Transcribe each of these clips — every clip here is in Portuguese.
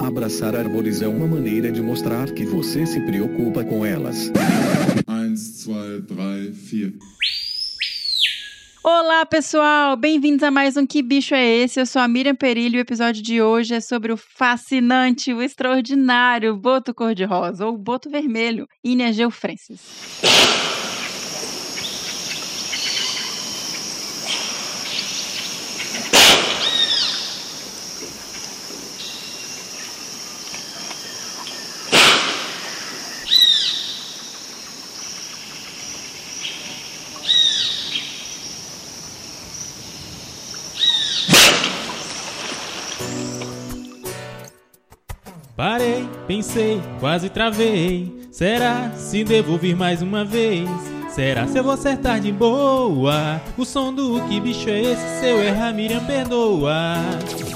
Abraçar árvores é uma maneira de mostrar que você se preocupa com elas. 1, 2, 3, 4. Olá, pessoal! Bem-vindos a mais um Que Bicho é Esse? Eu sou a Miriam Perilho e o episódio de hoje é sobre o fascinante, o extraordinário boto cor-de-rosa, ou boto vermelho, Inia Geofrensis. Parei, pensei, quase travei. Será se devo vir mais uma vez? Será se eu vou acertar de boa? O som do que bicho é esse? Se eu errar, Miriam perdoa.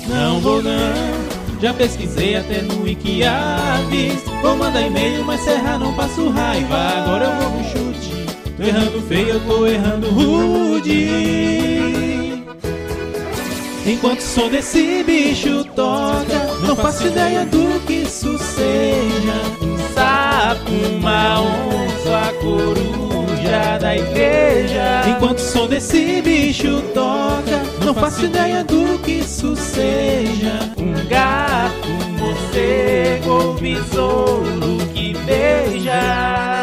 Não vou não, já pesquisei até no Wikiaves. Vou mandar e-mail, mas se errar não passo raiva. Agora eu vou no chute. Tô errando feio, eu tô errando rude. Enquanto o som desse bicho toca, não faço ideia do que isso seja. Um sapo, uma onça, a coruja da igreja. Enquanto o som desse bicho toca, não faço ideia do que isso seja. Um gato, um morcego ou besouro que beija.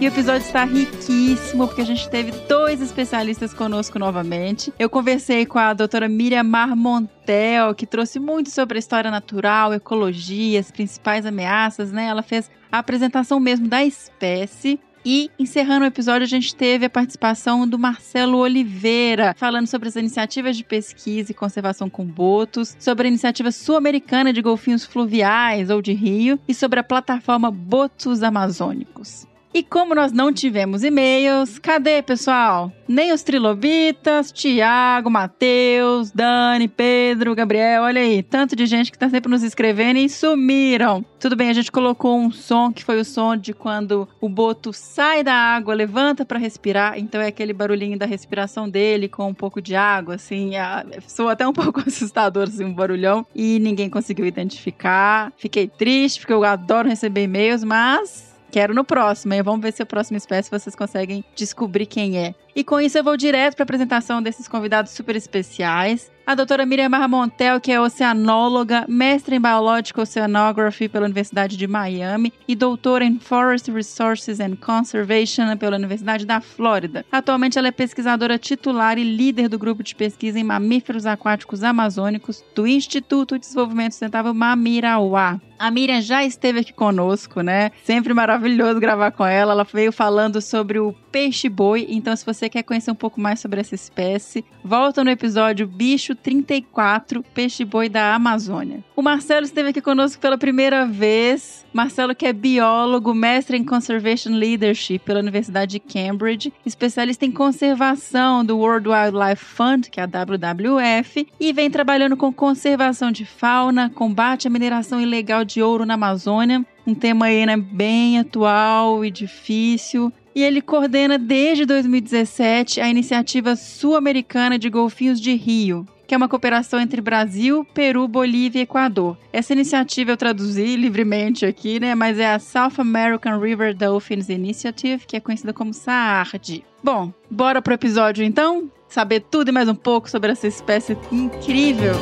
E o episódio está riquíssimo, porque a gente teve dois especialistas conosco novamente. Eu conversei com a doutora Miriam Marmontel, que trouxe muito sobre a história natural, ecologia, as principais ameaças, né? Ela fez a apresentação mesmo da espécie. E encerrando o episódio, a gente teve a participação do Marcelo Oliveira, falando sobre as iniciativas de pesquisa e conservação com botos, sobre a iniciativa sul-americana de golfinhos fluviais ou de rio e sobre a plataforma Botos Amazônicos. E como nós não tivemos e-mails, cadê, pessoal? Nem os trilobitas, Tiago, Matheus, Dani, Pedro, Gabriel, olha aí, tanto de gente que tá sempre nos escrevendo e sumiram. Tudo bem, a gente colocou um som que foi o som de quando o boto sai da água, levanta para respirar, então é aquele barulhinho da respiração dele com um pouco de água, assim, a, soa até um pouco assustador, assim, um barulhão, e ninguém conseguiu identificar. Fiquei triste, porque eu adoro receber e-mails, mas Quero no próximo. E vamos ver se o próximo espécie vocês conseguem descobrir quem é. E com isso eu vou direto para a apresentação desses convidados super especiais. A doutora Miriam Montel, que é oceanóloga, mestre em Biological Oceanography pela Universidade de Miami e doutora em Forest Resources and Conservation pela Universidade da Flórida. Atualmente ela é pesquisadora titular e líder do grupo de pesquisa em mamíferos aquáticos amazônicos do Instituto de Desenvolvimento Sustentável Mamirauá. A Miriam já esteve aqui conosco, né? Sempre maravilhoso gravar com ela. Ela veio falando sobre o peixe-boi. Então, se você quer conhecer um pouco mais sobre essa espécie, volta no episódio Bicho 34, peixe-boi da Amazônia. O Marcelo esteve aqui conosco pela primeira vez. Marcelo que é biólogo, mestre em Conservation Leadership pela Universidade de Cambridge, especialista em conservação do World Wildlife Fund, que é a WWF, e vem trabalhando com conservação de fauna, combate à mineração ilegal de ouro na Amazônia, um tema aí, né, bem atual e difícil. E ele coordena desde 2017 a iniciativa sul-americana de golfinhos de rio, que é uma cooperação entre Brasil, Peru, Bolívia e Equador. Essa iniciativa eu traduzi livremente aqui, né? Mas é a South American River Dolphins Initiative, que é conhecida como SAARD. Bom, bora pro episódio então? Saber tudo e mais um pouco sobre essa espécie incrível.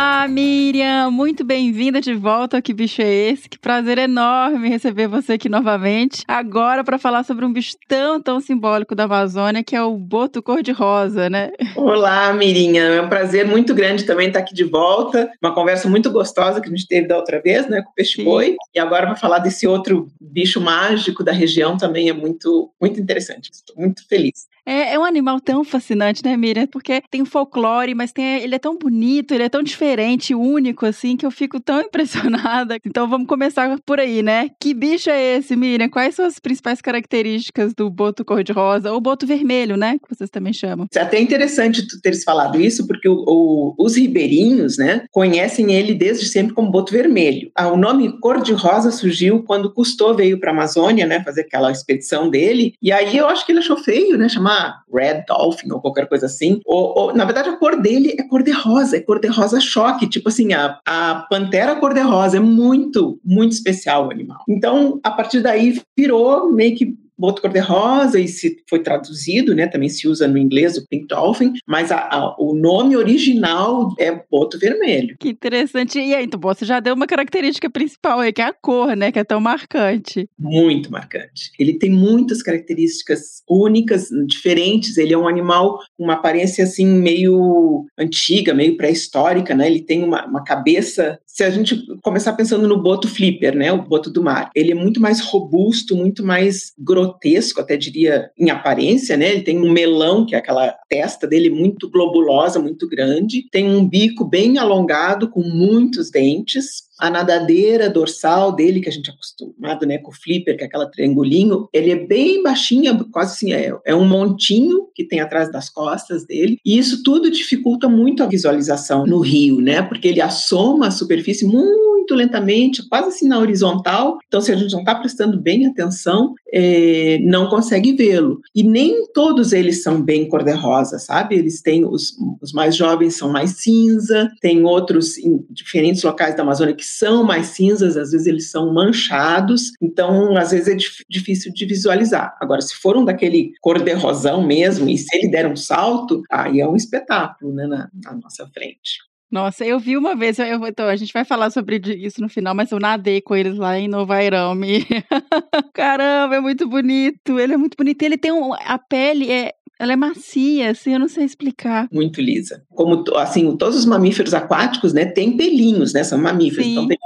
Olá, Miriam! Muito bem-vinda de volta ao Que Bicho é Esse? Que prazer enorme receber você aqui novamente. Agora para falar sobre um bicho tão, tão simbólico da Amazônia, que é o boto cor-de-rosa, né? Olá, Mirinha! É um prazer muito grande também estar aqui de volta. Uma conversa muito gostosa que a gente teve da outra vez, né, com o peixe-boi. E agora para falar desse outro bicho mágico da região também é muito, muito interessante. Estou muito feliz. É, é um animal tão fascinante, né, Miriam? Porque tem folclore, mas tem, ele é tão bonito, ele é tão diferente, único, assim, que eu fico tão impressionada. Então vamos começar por aí, né? Que bicho é esse, Miriam? Quais são as principais características do boto cor-de-rosa, ou boto vermelho, né? Que vocês também chamam. É até interessante tu teres falado isso, porque o, o, os ribeirinhos, né, conhecem ele desde sempre como boto vermelho. Ah, o nome cor-de-rosa surgiu quando Cousteau veio para a Amazônia, né, fazer aquela expedição dele, e aí eu acho que ele achou feio, né, chamar Red Dolphin ou qualquer coisa assim. Ou, ou na verdade, a cor dele é cor-de-rosa, é cor-de-rosa choque, tipo assim, a, a pantera cor-de-rosa é muito, muito especial o animal. Então, a partir daí, virou meio que boto cor-de-rosa e se foi traduzido, né, também se usa no inglês o pink dolphin, mas a, a, o nome original é boto vermelho. Que interessante. E aí, então, você já deu uma característica principal aí, que é a cor, né, que é tão marcante. Muito marcante. Ele tem muitas características únicas, diferentes. Ele é um animal com uma aparência assim meio antiga, meio pré-histórica, né? Ele tem uma, uma cabeça se a gente começar pensando no boto flipper, né, o boto do mar, ele é muito mais robusto, muito mais grotesco, até diria em aparência, né? Ele tem um melão, que é aquela testa dele muito globulosa, muito grande, tem um bico bem alongado com muitos dentes, a nadadeira dorsal dele, que a gente é acostumado, né, com o flipper, que é aquela triangulinho, ele é bem baixinha, quase assim, é, é um montinho que tem atrás das costas dele, e isso tudo dificulta muito a visualização no rio, né, porque ele assoma a superfície muito lentamente, quase assim na horizontal, então se a gente não está prestando bem atenção, é, não consegue vê-lo. E nem todos eles são bem cor-de-rosa, sabe? Eles têm, os, os mais jovens são mais cinza, tem outros em diferentes locais da Amazônia que são mais cinzas, às vezes eles são manchados, então às vezes é difícil de visualizar. Agora, se for um daquele cor-de-rosão mesmo, e se ele der um salto, aí é um espetáculo né, na, na nossa frente. Nossa, eu vi uma vez, eu, então, a gente vai falar sobre isso no final, mas eu nadei com eles lá em Novairame. Caramba, é muito bonito, ele é muito bonito. Ele tem um, a pele é ela é macia, assim, eu não sei explicar. Muito lisa. Como, assim, todos os mamíferos aquáticos, né, têm pelinhos, né, são mamíferos, Sim. então tem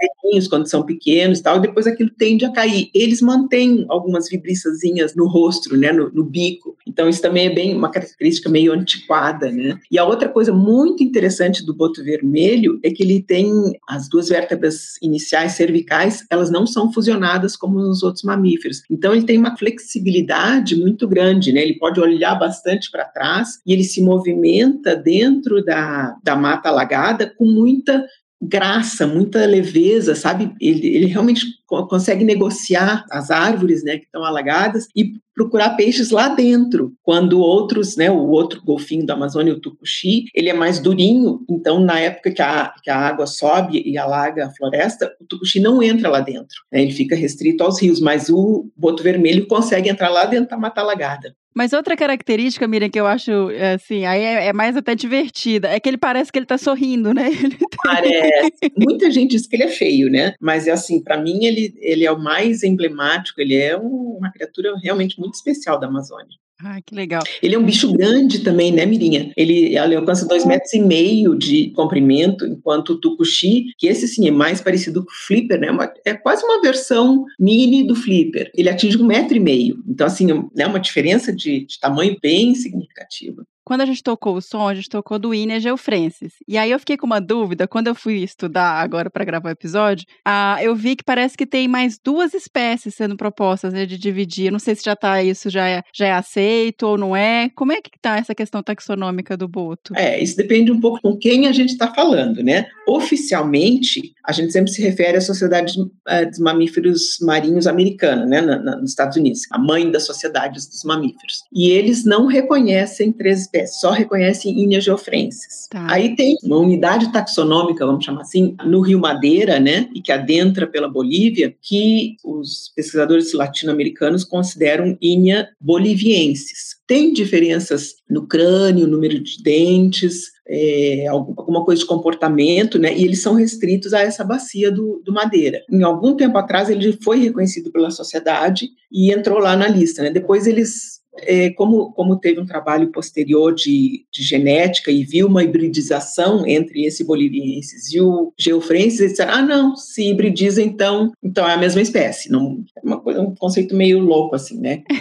quando são pequenos e tal, e depois aquilo tende a cair. Eles mantêm algumas vibriçazinhas no rosto, né, no, no, bico. Então isso também é bem uma característica meio antiquada, né. E a outra coisa muito interessante do boto vermelho é que ele tem as duas vértebras iniciais cervicais, elas não são fusionadas como nos outros mamíferos. Então ele tem uma flexibilidade muito grande, né, ele pode olhar bastante bastante para trás e ele se movimenta dentro da, da mata alagada com muita graça, muita leveza, sabe? Ele, ele realmente consegue negociar as árvores, né, que estão alagadas e procurar peixes lá dentro, quando outros, né, o outro golfinho da Amazônia, o tucuxi, ele é mais durinho, então na época que a, que a água sobe e alaga a floresta, o tucuxi não entra lá dentro, né, ele fica restrito aos rios, mas o boto vermelho consegue entrar lá dentro da mata alagada. Mas outra característica, Miriam, que eu acho, assim, aí é, é, mais até divertida, é que ele parece que ele tá sorrindo, né? Parece. Muita gente diz que ele é feio, né? Mas, assim, para mim, ele, ele é o mais emblemático, ele é um, uma criatura realmente muito especial da Amazônia. Ah, que legal. Ele é um bicho grande também, né, Mirinha? Ele, ele alcança dois metros e meio de comprimento, enquanto o tucuxi, que esse sim é mais parecido com o flipper, né? Uma, é quase uma versão mini do flipper. Ele atinge um metro e meio. Então, assim, é uma diferença de, de tamanho bem significativa. Quando a gente tocou o som, a gente tocou do Iner Geofrancis. E aí eu fiquei com uma dúvida, quando eu fui estudar agora para gravar o episódio, ah, eu vi que parece que tem mais duas espécies sendo propostas né, de dividir. Eu não sei se já tá isso, já é, já é aceito ou não é. Como é que tá essa questão taxonômica do boto? É, isso depende um pouco com quem a gente está falando, né? Oficialmente, a gente sempre se refere à Sociedade uh, dos Mamíferos Marinhos Americana, né, na, na, nos Estados Unidos, a mãe das sociedades dos mamíferos. E eles não reconhecem três espécies, só reconhecem Inia geofrensis. Tá. Aí tem uma unidade taxonômica, vamos chamar assim, no Rio Madeira, né, e que adentra pela Bolívia, que os pesquisadores latino-americanos consideram Inia boliviensis. Tem diferenças no crânio, número de dentes, é, alguma coisa de comportamento, né? E eles são restritos a essa bacia do, do, Madeira. Em algum tempo atrás ele foi reconhecido pela sociedade e entrou lá na lista, né? Depois eles é, como, como teve um trabalho posterior de, de, genética e viu uma hibridização entre esse bolivienses e o geofrensis, eles disseram, ah, não, se hibridiza, então, então é a mesma espécie. Não, é uma, um conceito meio louco, assim, né?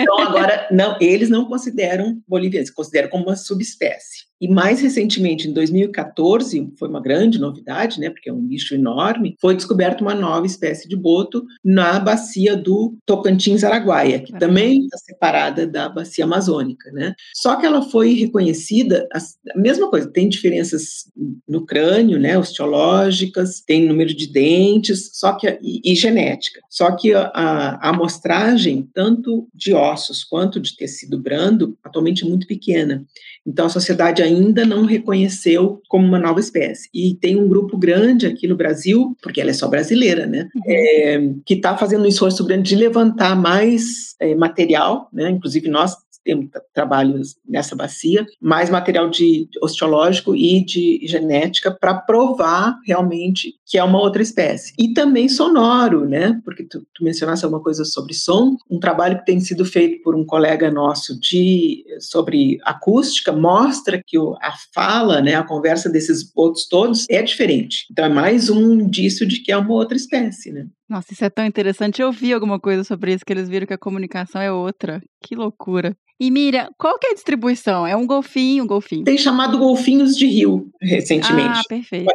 Então, agora, não, eles não consideram bolivianos, consideram como uma subespécie. E mais recentemente, em 2014, foi uma grande novidade, né, porque é um bicho enorme, foi descoberta uma nova espécie de boto na bacia do Tocantins-Araguaia, que também está separada da bacia amazônica, né? Só que ela foi reconhecida, a mesma coisa, tem diferenças no crânio, né, osteológicas, tem número de dentes, só que e, e genética. Só que a, a amostragem, tanto de ossos quanto de tecido brando, atualmente é muito pequena. Então, a sociedade ainda não reconheceu como uma nova espécie. E tem um grupo grande aqui no Brasil, porque ela é só brasileira, né? Uhum. É, que está fazendo um esforço grande de levantar mais é, material, né? Inclusive, nós temos trabalhos nessa bacia, mais material de osteológico e de genética para provar realmente que é uma outra espécie. E também sonoro, né? Porque tu, tu mencionaste alguma coisa sobre som, um trabalho que tem sido feito por um colega nosso de sobre acústica mostra que a fala, né, a conversa desses outros todos é diferente. Então é mais um indício de que é uma outra espécie, né? Nossa, isso é tão interessante. Eu vi alguma coisa sobre isso, que eles viram que a comunicação é outra. Que loucura. E Mira, qual que é a distribuição? É um golfinho, um golfinho? Tem chamado golfinhos de rio recentemente. Ah, perfeito.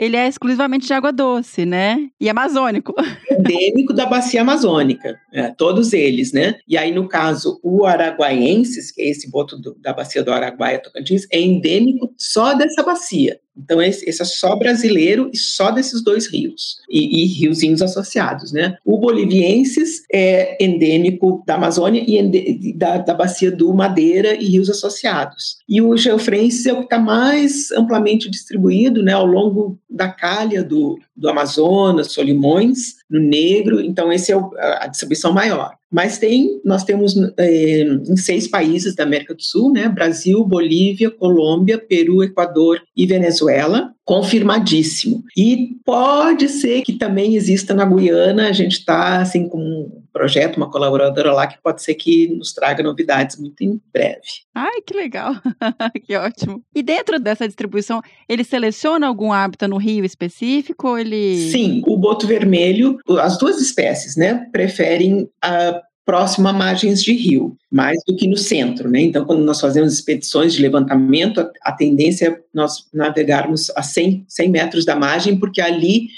Ele é exclusivamente de água doce, né? E amazônico. Endêmico da bacia amazônica, é, todos eles, né? E aí, no caso, o araguaiensis, que é esse boto do, da bacia do Araguaia Tocantins, é endêmico só dessa bacia. Então, esse, esse, é só brasileiro e só desses dois rios, e, e riozinhos associados, né? O boliviensis é endêmico da Amazônia e da, da bacia do Madeira e rios associados. E o geofrensis é o que está mais amplamente distribuído, né, ao longo da calha do, do Amazonas, Solimões, no Negro, então esse é o, a distribuição maior. Mas tem, nós temos é, em seis países da América do Sul, né? Brasil, Bolívia, Colômbia, Peru, Equador e Venezuela, confirmadíssimo. E pode ser que também exista na Guiana, a gente está assim com projeto, uma colaboradora lá que pode ser que nos traga novidades muito em breve. Ai, que legal, que ótimo. E dentro dessa distribuição, ele seleciona algum hábitat no rio específico ou ele... Sim, o boto vermelho, as duas espécies, né, preferem a próximo a margens de rio, mais do que no centro, né? Então, quando nós fazemos expedições de levantamento, a, a tendência é nós navegarmos a 100, 100 metros da margem, porque ali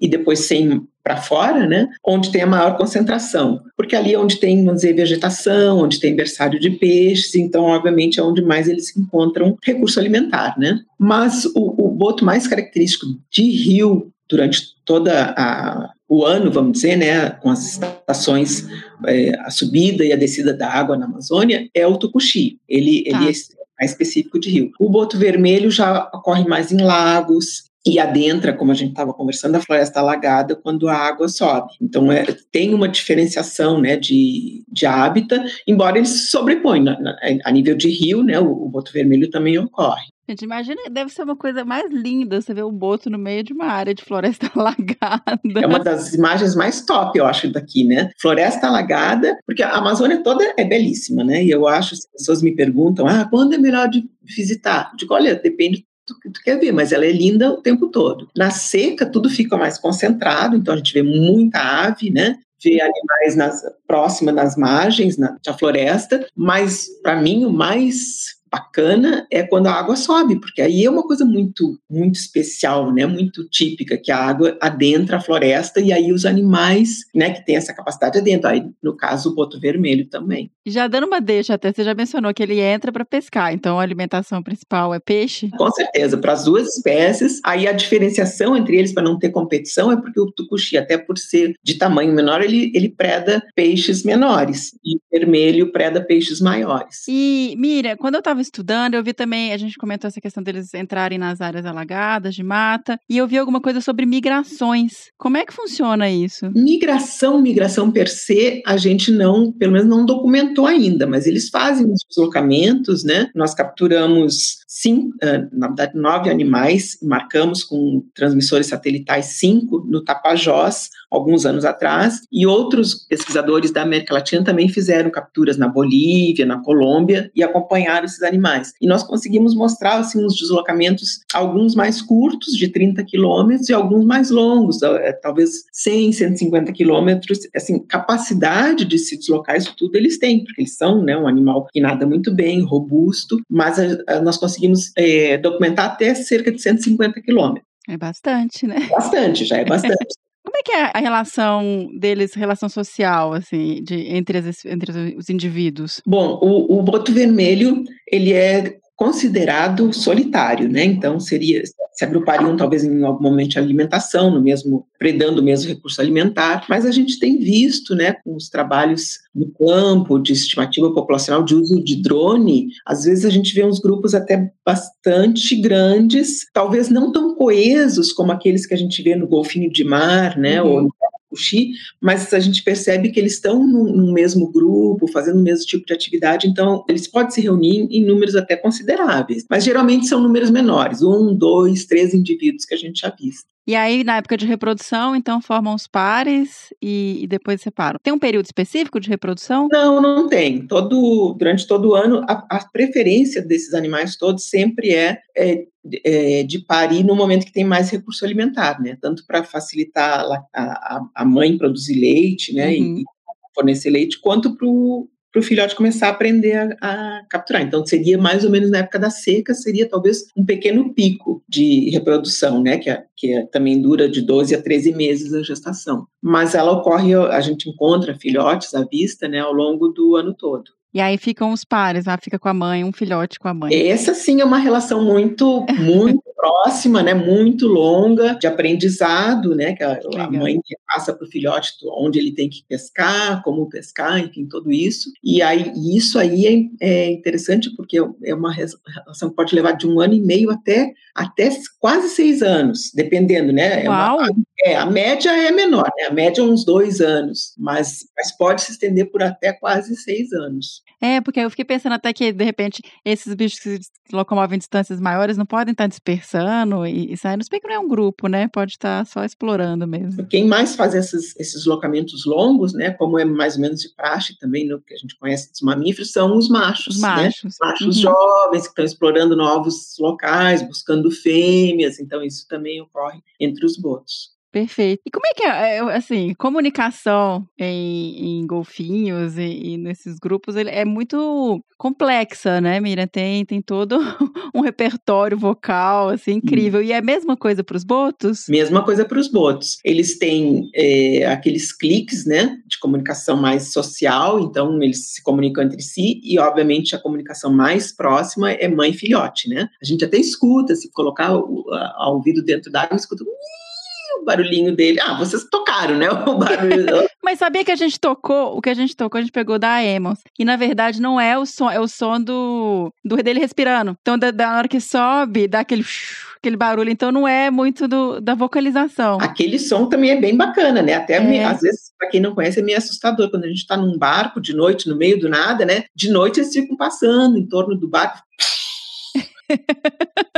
e depois 100 para fora, né, onde tem a maior concentração, porque ali é onde tem, vamos dizer, vegetação, onde tem berçário de peixes, então, obviamente, é onde mais eles encontram recurso alimentar, né. Mas o, o boto mais característico de rio durante toda a, o ano, vamos dizer, né, com as estações, é, a subida e a descida da água na Amazônia, é o tucuxi. Ele, tá. ele é mais específico de rio. O boto vermelho já ocorre mais em lagos, e adentra, como a gente estava conversando, a floresta alagada quando a água sobe. Então, é, tem uma diferenciação né, de, de hábitat, embora eles se sobrepõem. Na, na, a nível de rio, né, o, o boto vermelho também ocorre. Gente, imagina, deve ser uma coisa mais linda você ver um boto no meio de uma área de floresta alagada. É uma das imagens mais top, eu acho, daqui, né? Floresta alagada, porque a Amazônia toda é belíssima, né? E eu acho, as pessoas me perguntam, ah, quando é melhor de visitar? Eu digo, olha, depende que tu quer ver, mas ela é linda o tempo todo. Na seca, tudo fica mais concentrado, então a gente vê muita ave, né? Vê animais nas, próxima das margens na, da floresta, mas para mim o mais bacana é quando a água sobe, porque aí é uma coisa muito, muito especial, né? Muito típica, que a água adentra a floresta e aí os animais, né, que tem essa capacidade adentro. Aí, no caso, o boto vermelho também. Já dando uma deixa, até você já mencionou que ele entra para pescar, então a alimentação principal é peixe? Com certeza, para as duas espécies. Aí a diferenciação entre eles para não ter competição é porque o tucuxi, até por ser de tamanho menor, ele, ele preda peixes menores e o vermelho preda peixes maiores. E, Mira, quando eu estava estudando, eu vi também, a gente comentou essa questão deles entrarem nas áreas alagadas, de mata, e eu vi alguma coisa sobre migrações. Como é que funciona isso? Migração, migração per se, a gente não, pelo menos não documentou ainda, mas eles fazem os deslocamentos, né? Nós capturamos cinco, na verdade, nove animais, marcamos com transmissores satelitais cinco no Tapajós, alguns anos atrás, e outros pesquisadores da América Latina também fizeram capturas na Bolívia, na Colômbia, e acompanharam esses animais. E nós conseguimos mostrar, assim, os deslocamentos, alguns mais curtos, de 30 quilômetros, e alguns mais longos, é, talvez 100, 150 quilômetros, assim, capacidade de se deslocar, isso tudo eles têm, porque eles são, né, um animal que nada muito bem, robusto, mas a, a, nós conseguimos é, documentar até cerca de 150 quilômetros. É bastante, né? Bastante, já é bastante. Como é que é a relação deles, relação social, assim, de, entre, as, entre os indivíduos? Bom, o, o boto vermelho, ele é considerado solitário, né? Então seria se agrupariam talvez em algum momento de alimentação, no mesmo predando o mesmo recurso alimentar, mas a gente tem visto, né, com os trabalhos no campo de estimativa populacional de uso de drone, às vezes a gente vê uns grupos até bastante grandes, talvez não tão coesos como aqueles que a gente vê no golfinho de mar, né, uhum. ou Fuxi, mas a gente percebe que eles estão no, mesmo grupo, fazendo o mesmo tipo de atividade, então eles podem se reunir em números até consideráveis, mas geralmente são números menores, um, dois, três indivíduos que a gente já visto. E aí, na época de reprodução, então formam os pares e, e, depois separam. Tem um período específico de reprodução? Não, não tem. Todo, durante todo o ano, a, a preferência desses animais todos sempre é, é, é, de parir no momento que tem mais recurso alimentar, né? Tanto para facilitar a, a, a, mãe produzir leite, né? Uhum. E fornecer leite, quanto para o filhote começar a aprender a, a, capturar. Então, seria mais ou menos na época da seca, seria talvez um pequeno pico de reprodução, né? Que, é, que é, também dura de 12 a 13 meses a gestação. Mas ela ocorre, a gente encontra filhotes à vista, né, ao longo do ano todo. E aí ficam os pares, ah, fica com a mãe, um filhote com a mãe. Essa sim é uma relação muito, muito próxima, né, muito longa de aprendizado, né, que a, a mãe passa para o filhote onde ele tem que pescar, como pescar, enfim, tudo isso. E aí isso aí é, é interessante porque é uma relação que pode levar de um ano e meio até até quase seis anos, dependendo, né? Uau. É uma, é, a média é menor, né? A média é uns dois anos, mas, mas pode se estender por até quase seis anos. É, porque eu fiquei pensando até que, de repente, esses bichos que se locomovem em distâncias maiores não podem estar dispersando e, e saindo. Se bem que não é um grupo, né? Pode estar só explorando mesmo. Quem mais faz esses, esses locamentos longos, né? Como é mais ou menos de praxe também, no que a gente conhece dos mamíferos, são os machos. Os machos. Né? Machos uhum. jovens que estão explorando novos locais, buscando fêmeas. Então, isso também ocorre entre os botos. Perfeito. E como é que é, é assim, comunicação em, em golfinhos e, e, nesses grupos ele é muito complexa, né, Miriam? Tem, tem todo um repertório vocal, assim, incrível. Hum. E é a mesma coisa para os botos? Mesma coisa para os botos. Eles têm é, aqueles cliques, né, de comunicação mais social, então eles se comunicam entre si e, obviamente, a comunicação mais próxima é mãe e filhote, né? A gente até escuta, se colocar o, a, a ouvido dentro d'água, escuta o barulhinho dele. Ah, vocês tocaram, né? O barulho. Mas sabia que a gente tocou, o que a gente tocou, a gente pegou da Emos. E na verdade não é o som, é o som do, do dele respirando. Então, da, da hora que sobe, dá aquele, aquele barulho. Então, não é muito do, da vocalização. Aquele som também é bem bacana, né? Até é. às vezes, para quem não conhece, é meio assustador. Quando a gente tá num barco de noite, no meio do nada, né? De noite eles ficam passando em torno do barco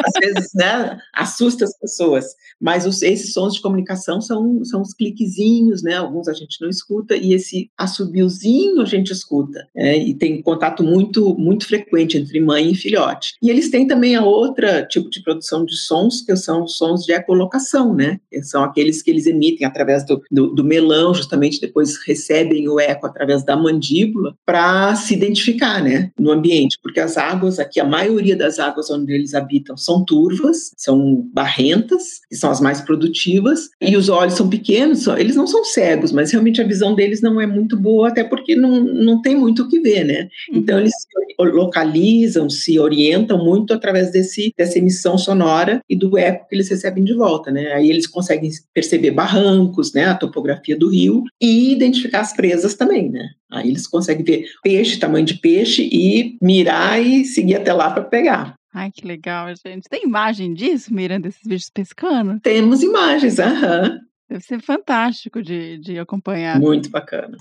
às vezes, né, assusta as pessoas. Mas os, esses sons de comunicação são, são os cliquezinhos, né? Alguns a gente não escuta e esse assobiozinho a gente escuta. É, e tem contato muito, muito frequente entre mãe e filhote. E eles têm também a outra tipo de produção de sons, que são os sons de ecolocação, né? Que são aqueles que eles emitem através do, do, do melão, justamente depois recebem o eco através da mandíbula para se identificar, né? No ambiente. Porque as águas, aqui, a maioria das águas onde onde eles habitam são turvas, são barrentas, que são as mais produtivas, e os olhos são pequenos, eles não são cegos, mas realmente a visão deles não é muito boa, até porque não, não tem muito o que ver, né? Uhum. Então eles se localizam, se orientam muito através desse, dessa emissão sonora e do eco que eles recebem de volta, né? Aí eles conseguem perceber barrancos, né, a topografia do rio e identificar as presas também, né? Aí eles conseguem ver peixe, tamanho de peixe e mirar e seguir até lá para pegar. Ai, que legal, gente. Tem imagem disso, Miriam, desses bichos pescando? Temos imagens, aham. Deve ser fantástico de, de acompanhar. Muito bacana.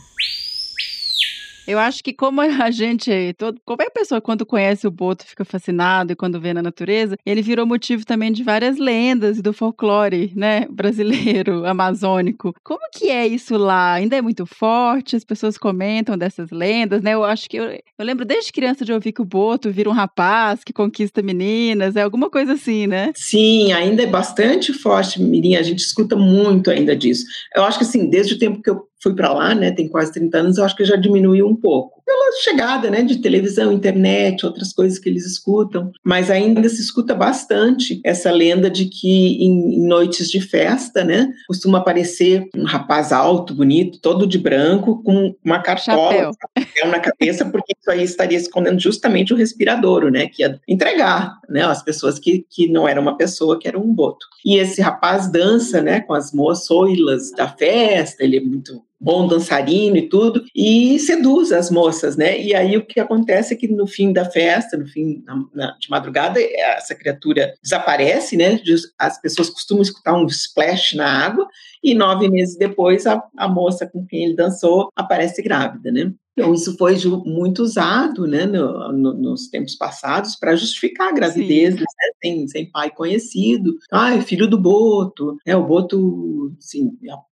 Eu acho que como a gente, todo, qualquer pessoa quando conhece o boto fica fascinado e quando vê na natureza, ele virou motivo também de várias lendas do folclore, né, brasileiro, amazônico. Como que é isso lá? Ainda é muito forte? As pessoas comentam dessas lendas, né? Eu acho que eu, eu lembro desde criança de ouvir que o boto vira um rapaz que conquista meninas, é alguma coisa assim, né? Sim, ainda é bastante forte, Mirim, a gente escuta muito ainda disso. Eu acho que assim, desde o tempo que eu fui para lá, né, tem quase 30 anos, eu acho que já diminuiu um pouco. Pela chegada, né, de televisão, internet, outras coisas que eles escutam, mas ainda se escuta bastante essa lenda de que em, em noites de festa, né, costuma aparecer um rapaz alto, bonito, todo de branco, com uma cartola chapéu. na cabeça, porque isso aí estaria escondendo justamente o respiradouro, né, que ia entregar, né, as pessoas que, que não era uma pessoa, que era um boto. E esse rapaz dança, né, com as moçoilas da festa, ele é muito bom dançarino e tudo, e seduz as moças, né? E aí o que acontece é que no fim da festa, no fim na, na, de madrugada, essa criatura desaparece, né? As pessoas costumam escutar um splash na água, e nove meses depois a, a moça com quem ele dançou aparece grávida, né? Então, isso foi muito usado né, no, no, nos tempos passados para justificar gravidezes né, sem, sem pai conhecido. Ah, é filho do Boto, né, o Boto assim,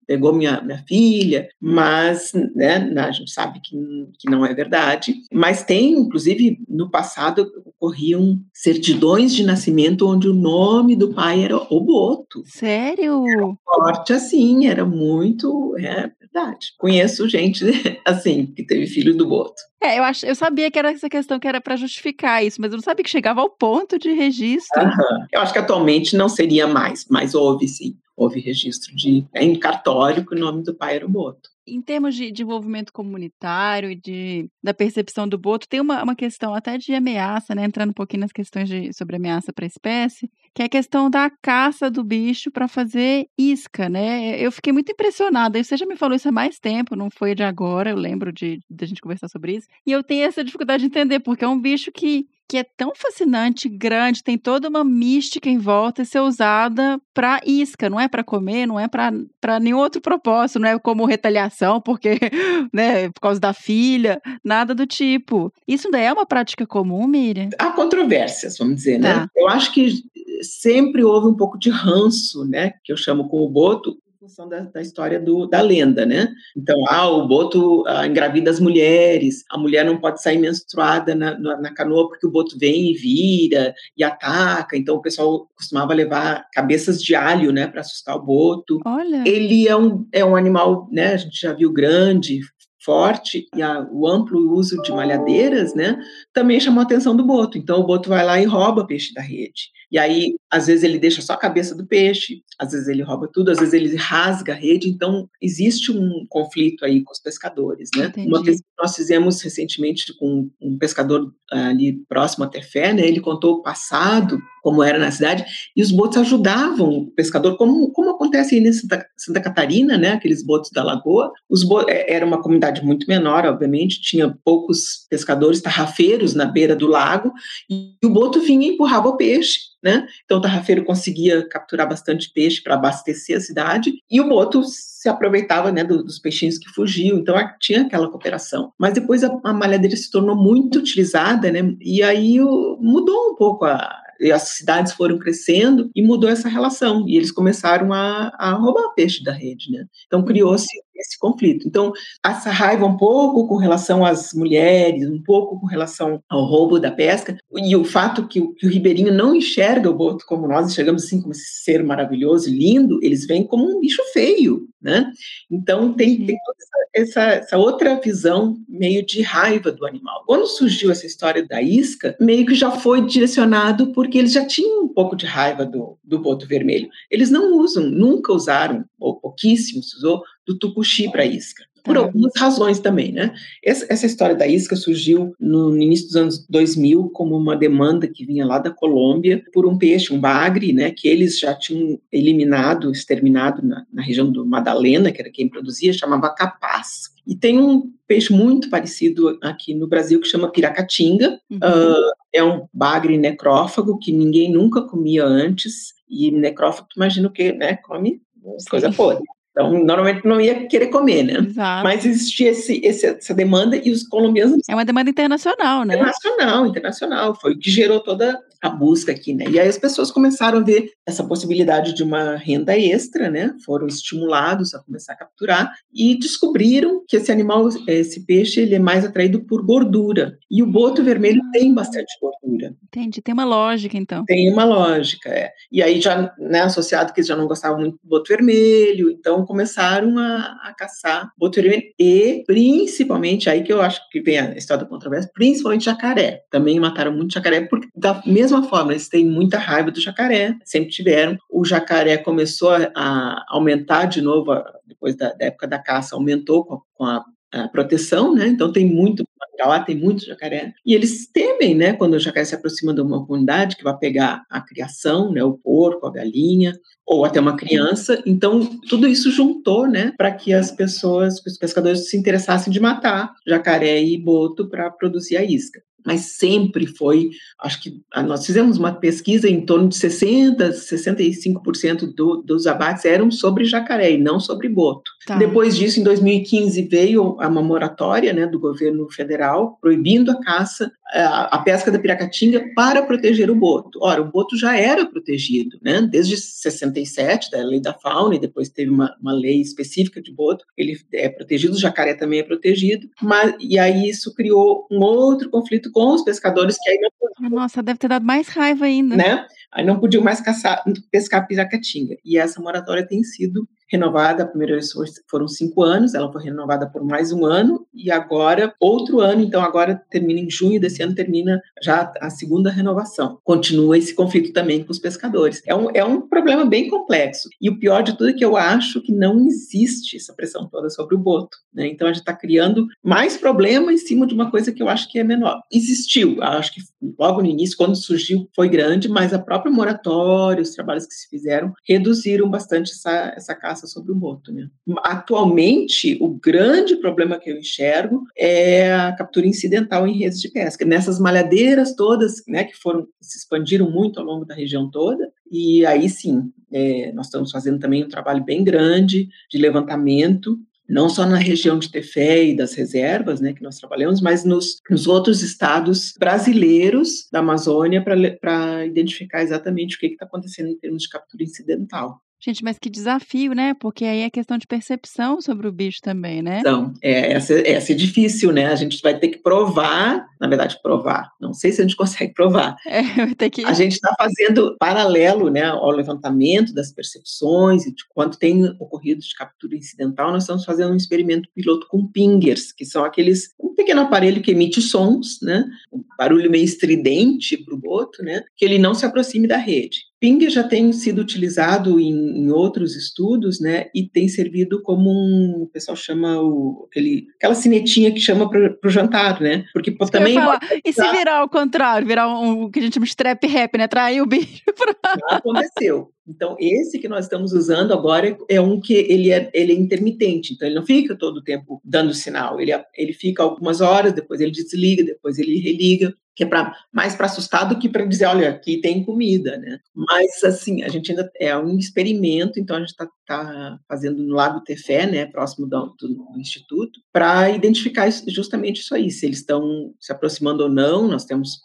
pegou minha, minha filha, mas né, a gente sabe que, que não é verdade. Mas tem, inclusive, no passado ocorriam certidões de nascimento onde o nome do pai era Oboto. Sério? Era forte assim, era muito. É verdade. Conheço gente assim, que teve filho do Boto. É, eu, ach, eu sabia que era essa questão que era para justificar isso, mas eu não sabia que chegava ao ponto de registro. Uhum. Eu acho que atualmente não seria mais, mas houve sim houve registro de é, em cartório que o nome do pai era o Boto. Em termos de desenvolvimento comunitário e de, da percepção do boto, tem uma, uma questão até de ameaça, né? Entrando um pouquinho nas questões de, sobre ameaça para a espécie, que é a questão da caça do bicho para fazer isca, né? Eu fiquei muito impressionada. Você já me falou isso há mais tempo, não foi de agora, eu lembro de, de a gente conversar sobre isso. E eu tenho essa dificuldade de entender, porque é um bicho que que é tão fascinante, grande, tem toda uma mística em volta e ser usada para isca, não é para comer, não é para nenhum outro propósito, não é como retaliação, porque, né, por causa da filha, nada do tipo. Isso daí é uma prática comum, Miriam? Há controvérsias, vamos dizer, né? Tá. Eu acho que sempre houve um pouco de ranço, né, que eu chamo com o Boto, função da, da história do, da lenda, né? Então, ah, o boto ah, engravida as mulheres, a mulher não pode sair menstruada na, na, na, canoa porque o boto vem e vira e ataca. Então, o pessoal costumava levar cabeças de alho, né, para assustar o boto. Olha. Ele é um, é um animal, né? A gente já viu grande, forte e a, o amplo uso de malhadeiras, né, também chamou a atenção do boto. Então o boto vai lá e rouba peixe da rede. E aí, às vezes ele deixa só a cabeça do peixe, às vezes ele rouba tudo, às vezes ele rasga a rede. Então existe um conflito aí com os pescadores, né? Entendi. Uma vez que nós fizemos recentemente com um pescador ali próximo a Tefé, né? Ele contou o passado como era na cidade, e os botos ajudavam o pescador, como, como acontece aí em Santa, Santa Catarina, né, aqueles botos da lagoa. Os é, era uma comunidade muito menor, obviamente, tinha poucos pescadores tarrafeiros na beira do lago, e o boto vinha e empurrava o peixe. Né? Então o tarrafeiro conseguia capturar bastante peixe para abastecer a cidade e o boto se aproveitava né, do, dos peixinhos que fugiam, então tinha aquela cooperação. Mas depois a, a malhadeira se tornou muito utilizada, né, e aí o, mudou um pouco a, as cidades foram crescendo e mudou essa relação. E eles começaram a, a roubar peixe da rede, né? Então criou-se esse conflito. Então, essa raiva um pouco com relação às mulheres, um pouco com relação ao roubo da pesca, e o fato que o, que o ribeirinho não enxerga o boto como nós enxergamos assim, como esse ser maravilhoso e lindo, eles veem como um bicho feio, né? Então, tem, tem toda essa, essa, essa outra visão meio de raiva do animal. Quando surgiu essa história da isca, meio que já foi direcionado porque eles já tinham um pouco de raiva do, do boto vermelho. Eles não usam, nunca usaram, ou pouquíssimo se usou, do tucuxi para isca. Por tá. algumas razões também, né? Essa, essa, história da isca surgiu no, início dos anos 2000 como uma demanda que vinha lá da Colômbia por um peixe, um bagre, né? Que eles já tinham eliminado, exterminado na, na região do Madalena, que era quem produzia, chamava capaz. E tem um peixe muito parecido aqui no Brasil que chama piracatinga. Uhum. Uh, é um bagre necrófago que ninguém nunca comia antes. E necrófago, imagina o que, né? Come coisa podre. Então, normalmente não ia querer comer, né? Exato. Mas existia esse, esse, essa demanda e os colombianos É uma demanda internacional, né? internacional, internacional, foi o que gerou toda a busca aqui, né? E aí as pessoas começaram a ver essa possibilidade de uma renda extra, né? Foram estimulados a começar a capturar e descobriram que esse animal, esse peixe, ele é mais atraído por gordura. E o boto vermelho tem bastante gordura. Entendi. Tem uma lógica, então. Tem uma lógica, é. E aí já, né, associado que eles já não gostavam muito do boto vermelho, então começaram a, a caçar boto vermelho e principalmente, aí que eu acho que vem a história da controvérsia, principalmente jacaré. Também mataram muito jacaré, porque da mesma forma, eles têm muita raiva do jacaré, sempre tiveram. O jacaré começou a, aumentar de novo, depois da, da época da caça, aumentou com a, com a a proteção, né? Então tem muito lá tem muito jacaré e eles temem, né? Quando o jacaré se aproxima de uma comunidade que vai pegar a criação, né? O porco, a galinha ou até uma criança. Então tudo isso juntou, né? Para que as pessoas, que os pescadores se interessassem de matar jacaré e boto para produzir a isca. Mas sempre foi, acho que nós fizemos uma pesquisa em torno de 60, 65% do, dos abates eram sobre jacaré e não sobre boto. Tá. Depois disso, em 2015, veio uma moratória né, do governo federal proibindo a caça, a, a pesca da piracatinga para proteger o boto. Ora, o boto já era protegido, né, desde 67, da lei da fauna, e depois teve uma, uma lei específica de boto, ele é protegido, o jacaré também é protegido, mas, e aí isso criou um outro conflito com os pescadores que aí não Nossa, deve ter dado mais raiva ainda. né? Aí não podiam mais caçar, pescar piracatinga. E essa moratória tem sido renovada, a primeira vez foram cinco anos, ela foi renovada por mais um ano, e agora, outro ano, então agora termina em junho desse ano, termina já a segunda renovação. Continua esse conflito também com os pescadores. É um, é um problema bem complexo. E o pior de tudo é que eu acho que não existe essa pressão toda sobre o boto. Né? Então a gente está criando mais problema em cima de uma coisa que eu acho que é menor. Existiu, acho que logo no início, quando surgiu, foi grande, mas a própria moratória, os trabalhos que se fizeram, reduziram bastante essa, essa caça sobre o boto. Né? Atualmente, o grande problema que eu enxergo é a captura incidental em redes de pesca. Nessas malhadeiras todas, né, que foram se expandiram muito ao longo da região toda, e aí sim, é, nós estamos fazendo também um trabalho bem grande de levantamento não só na região de Tefé e das reservas, né, que nós trabalhamos, mas nos, nos outros estados brasileiros da Amazônia para identificar exatamente o que está acontecendo em termos de captura incidental. Gente, mas que desafio, né? Porque aí é questão de percepção sobre o bicho também, né? Então, é, essa, essa é difícil, né? A gente vai ter que provar, na verdade, provar. Não sei se a gente consegue provar. É, vai ter que... A gente está fazendo paralelo né, ao levantamento das percepções e de quanto tem ocorrido de captura incidental. Nós estamos fazendo um experimento piloto com pingers, que são aqueles um pequeno aparelho que emite sons, né? Um barulho meio estridente para o boto, né? Que ele não se aproxime da rede. Ping já tem sido utilizado em, em, outros estudos, né, e tem servido como um, o pessoal chama o, aquele, aquela sinetinha que chama para o jantar, né, porque também... Falar, e se virar ao contrário, virar um, o que a gente chama de trap rap, né, trair o bicho pra... Já aconteceu. Então, esse que nós estamos usando agora é um que ele é, ele é intermitente, então ele não fica todo o tempo dando sinal, ele, ele fica algumas horas, depois ele desliga, depois ele religa, que é pra, mais para assustar do que para dizer, olha, aqui tem comida, né? Mas, assim, a gente ainda é um experimento, então a gente está tá fazendo no Lago Tefé, né, próximo do, do, do Instituto, para identificar isso, justamente isso aí, se eles estão se aproximando ou não, nós temos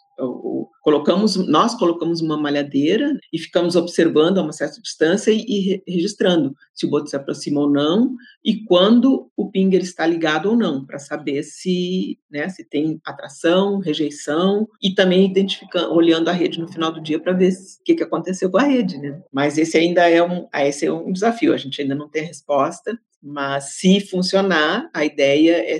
colocamos, nós colocamos uma malhadeira e ficamos observando a uma certa distância e, e, registrando se o boto se aproxima ou não e quando o pinger está ligado ou não, para saber se, né, se tem atração, rejeição e também identificando, olhando a rede no final do dia para ver o que, que aconteceu com a rede, né? Mas esse ainda é um, esse é um desafio, a gente ainda não tem resposta, mas se funcionar, a ideia é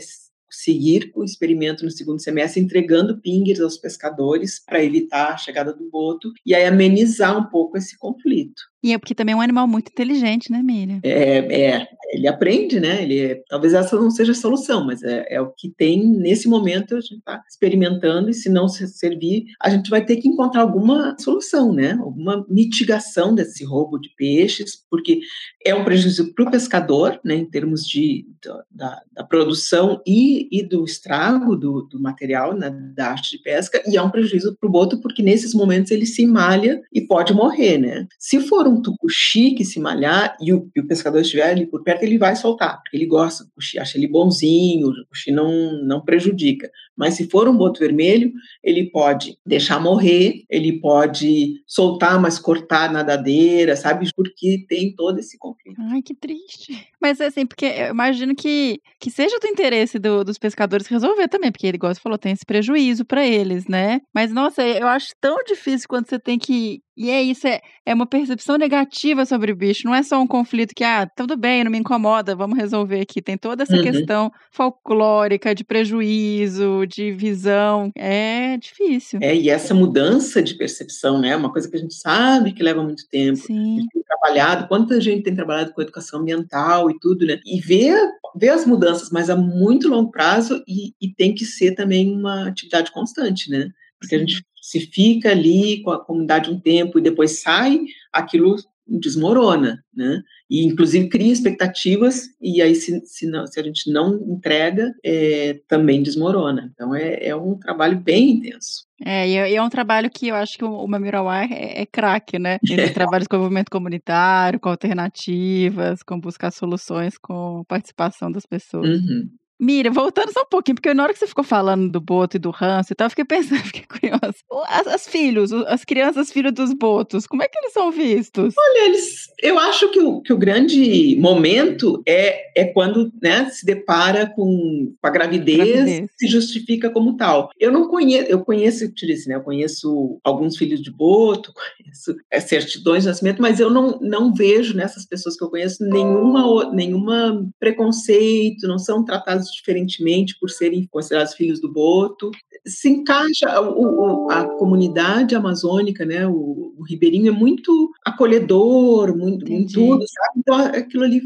seguir o experimento no segundo semestre, entregando pingers aos pescadores para evitar a chegada do boto e aí amenizar um pouco esse conflito. E é porque também é um animal muito inteligente, né, Miriam? É, é ele aprende, né? Ele é, talvez essa não seja a solução, mas é, é o que tem nesse momento a gente está experimentando e se não servir, a gente vai ter que encontrar alguma solução, né? Alguma mitigação desse roubo de peixes, porque é um prejuízo para o pescador, né? Em termos de da, da produção e, e, do estrago do, do material, né, da arte de pesca, e é um prejuízo para o boto porque nesses momentos ele se malha e pode morrer, né? Se for um um tucuxi que se malhar e o, e o, pescador estiver ali por perto, ele vai soltar, porque ele gosta do tucuxi, acha ele bonzinho, o tucuxi não, não prejudica. Mas se for um boto vermelho, ele pode deixar morrer, ele pode soltar, mas cortar nadadeira, sabe? Porque tem todo esse conflito. Ai, que triste. Mas assim, porque eu imagino que, que seja do interesse do, dos pescadores resolver também, porque ele, igual você falou, tem esse prejuízo para eles, né? Mas, nossa, eu acho tão difícil quando você tem que e é isso, é, é uma percepção negativa sobre o bicho. Não é só um conflito que, ah, tudo bem, não me incomoda, vamos resolver aqui. Tem toda essa uhum. questão folclórica, de prejuízo, de visão. É difícil. É, e essa mudança de percepção, né? Uma coisa que a gente sabe que leva muito tempo. Sim. A gente tem trabalhado, quanta gente tem trabalhado com educação ambiental e tudo, né? E ver, ver as mudanças, mas a muito longo prazo e, e tem que ser também uma atividade constante, né? Porque a gente se fica ali com a comunidade um tempo e depois sai, aquilo desmorona, né? E inclusive cria expectativas e aí se, se, não, se a gente não entrega, é, também desmorona. Então é, é, um trabalho bem intenso. É, e é, é um trabalho que eu acho que o, o Mamirawai é, é craque, né? Ele trabalha com o movimento comunitário, com alternativas, com buscar soluções, com participação das pessoas. Uhum. Mira, voltando só um pouquinho, porque na hora que você ficou falando do Boto e do Hans e tal, eu fiquei pensando, fiquei curiosa. As, as filhos, as crianças filhos dos Botos, como é que eles são vistos? Olha, eles, eu acho que o, que o grande momento é, é quando né, se depara com, com a gravidez, gravidez, se justifica como tal. Eu não conheço, eu conheço, te disse, né, eu conheço alguns filhos de Boto, conheço é, certidões de nascimento, mas eu não, não vejo nessas pessoas que eu conheço nenhuma, nenhuma preconceito, não são tratados diferentemente por serem considerados filhos do Boto. Se encaixa o, o, a comunidade amazônica, né? O, o, ribeirinho é muito acolhedor, muito, muito tudo, sabe? Então aquilo ali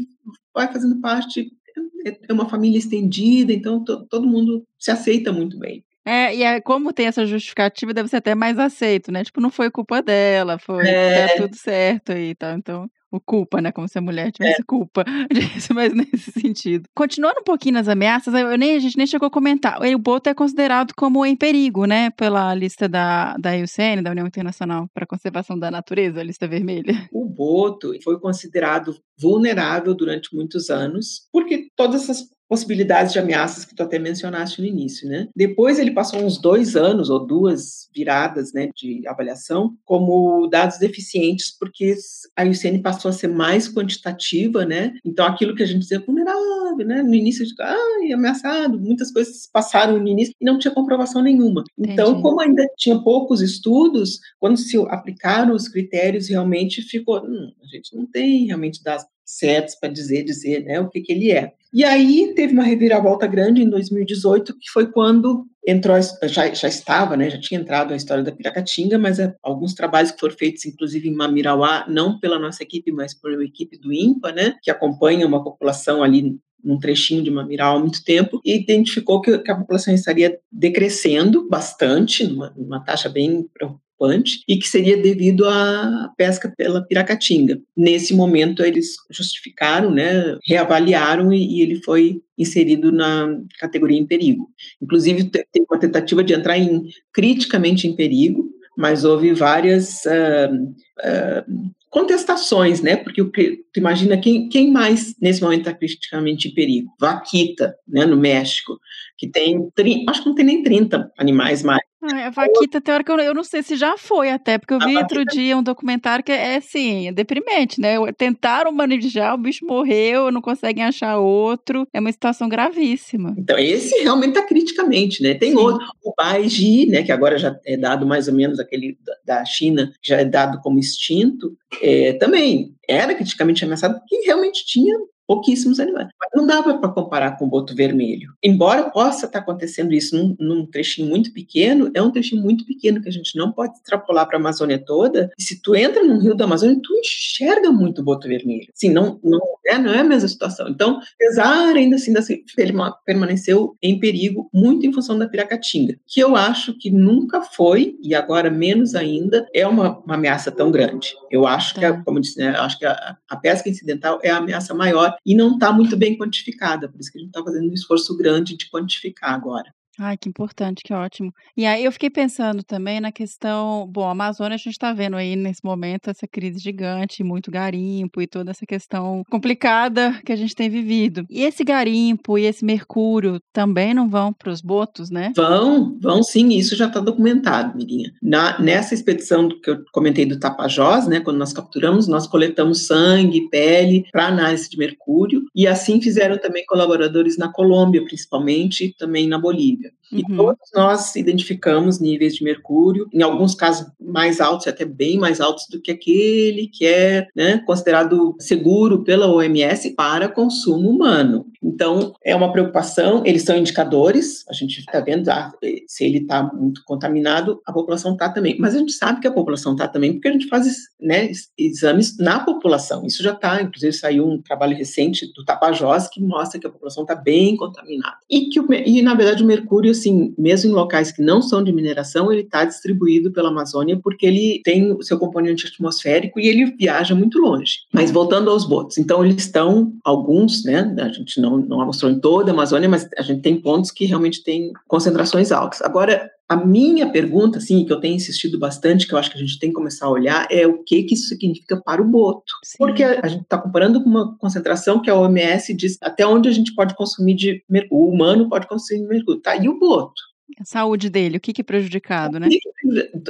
vai fazendo parte é, é uma família estendida, então to, todo mundo se aceita muito bem. É, e é, como tem essa justificativa, deve ser até mais aceito, né? Tipo, não foi culpa dela, foi é... tá tudo certo aí, tá? Então, o culpa, né? Como se a mulher tivesse é. culpa disso, mas nesse sentido. Continuando um pouquinho nas ameaças, eu nem, a gente nem chegou a comentar. O boto é considerado como em perigo, né? Pela lista da, da IUCN, da União Internacional para a Conservação da Natureza, a lista vermelha. O boto foi considerado vulnerável durante muitos anos, porque todas essas possibilidades de ameaças que tu até mencionaste no início, né? Depois ele passou uns dois anos ou duas viradas, né, de avaliação como dados deficientes, porque a IUCN passou a ser mais quantitativa, né? Então aquilo que a gente dizia vulnerável, né? No início de, ai, ameaçado, muitas coisas passaram no início e não tinha comprovação nenhuma. Então, Entendi. como ainda tinha poucos estudos, quando se aplicaram os critérios, realmente ficou, hum, a gente não tem realmente dados certos para dizer dizer né, o que, que ele é. E aí teve uma reviravolta grande em 2018, que foi quando entrou, já, já estava, né, já tinha entrado a história da Piracatinga, mas é, alguns trabalhos que foram feitos, inclusive em Mamirauá, não pela nossa equipe, mas por uma equipe do INPA, né, que acompanha uma população ali num trechinho de Mamirau há muito tempo, e identificou que, que a população estaria decrescendo bastante, numa, numa taxa bem preocupante e que seria devido à pesca pela piracatinga. Nesse momento eles justificaram, né, reavaliaram e, e ele foi inserido na categoria em perigo. Inclusive teve uma tentativa de entrar em criticamente em perigo, mas houve várias uh, uh, contestações, né? Porque o que tu imagina quem, quem mais nesse momento está criticamente em perigo? Vaquita, né? No México, que tem acho que não tem nem 30 animais mais a vaquita, teórica, eu não sei se já foi até, porque eu vi outro dia um documentário que é assim, é deprimente, né? Tentaram manejar, o bicho morreu, não conseguem achar outro. É uma situação gravíssima. Então, esse realmente está criticamente, né? Tem Sim. outro, o Baiji, né? Que agora já é dado mais ou menos aquele da China, que já é dado como extinto, é, também era criticamente ameaçado porque realmente tinha pouquíssimos animais. Mas não dava para comparar com o boto vermelho. Embora possa estar tá acontecendo isso num, num, trechinho muito pequeno, é um trechinho muito pequeno que a gente não pode extrapolar para a Amazônia toda. E se tu entra num rio da Amazônia, tu enxerga muito o boto vermelho. Sim, não, não, é, não é a mesma situação. Então, apesar ainda assim, ele permaneceu em perigo muito em função da piracatinga, que eu acho que nunca foi, e agora menos ainda, é uma, uma ameaça tão grande. Eu acho que, tá. como eu disse, né, eu acho que a, a pesca incidental é a ameaça maior e não está muito bem quantificada, por isso que a gente está fazendo um esforço grande de quantificar agora. Ai, que importante, que ótimo. E aí eu fiquei pensando também na questão, bom, a Amazônia a gente está vendo aí nesse momento essa crise gigante, muito garimpo e toda essa questão complicada que a gente tem vivido. E esse garimpo e esse mercúrio também não vão para os botos, né? Vão, vão sim, isso já está documentado, Mirinha. Na, nessa expedição que eu comentei do Tapajós, né, quando nós capturamos, nós coletamos sangue, pele para análise de mercúrio e assim fizeram também colaboradores na Colômbia, principalmente, e também na Bolívia. E Uhum. todos nós identificamos níveis de mercúrio, em alguns casos mais altos, até bem mais altos do que aquele que é né, considerado seguro pela OMS para consumo humano. Então, é uma preocupação, eles são indicadores, a gente está vendo ah, se ele está muito contaminado, a população está também. Mas a gente sabe que a população está também porque a gente faz né, exames na população. Isso já está, inclusive saiu um trabalho recente do Tapajós que mostra que a população está bem contaminada. E que, e, na verdade, o mercúrio, assim, mesmo em locais que não são de mineração, ele está distribuído pela Amazônia porque ele tem o seu componente atmosférico e ele viaja muito longe. Mas voltando aos botos, então eles estão, alguns, né, a gente não, não mostrou em toda a Amazônia, mas a gente tem pontos que realmente tem concentrações altas. Agora, a minha pergunta, assim, que eu tenho insistido bastante, que eu acho que a gente tem que começar a olhar, é o que, que isso significa para o boto. Sim. Porque a, a gente está comparando com uma concentração que a OMS diz até onde a gente pode consumir de mercúrio, o humano pode consumir mercúrio. Tá, e o boto? A saúde dele, o que, que é prejudicado, né?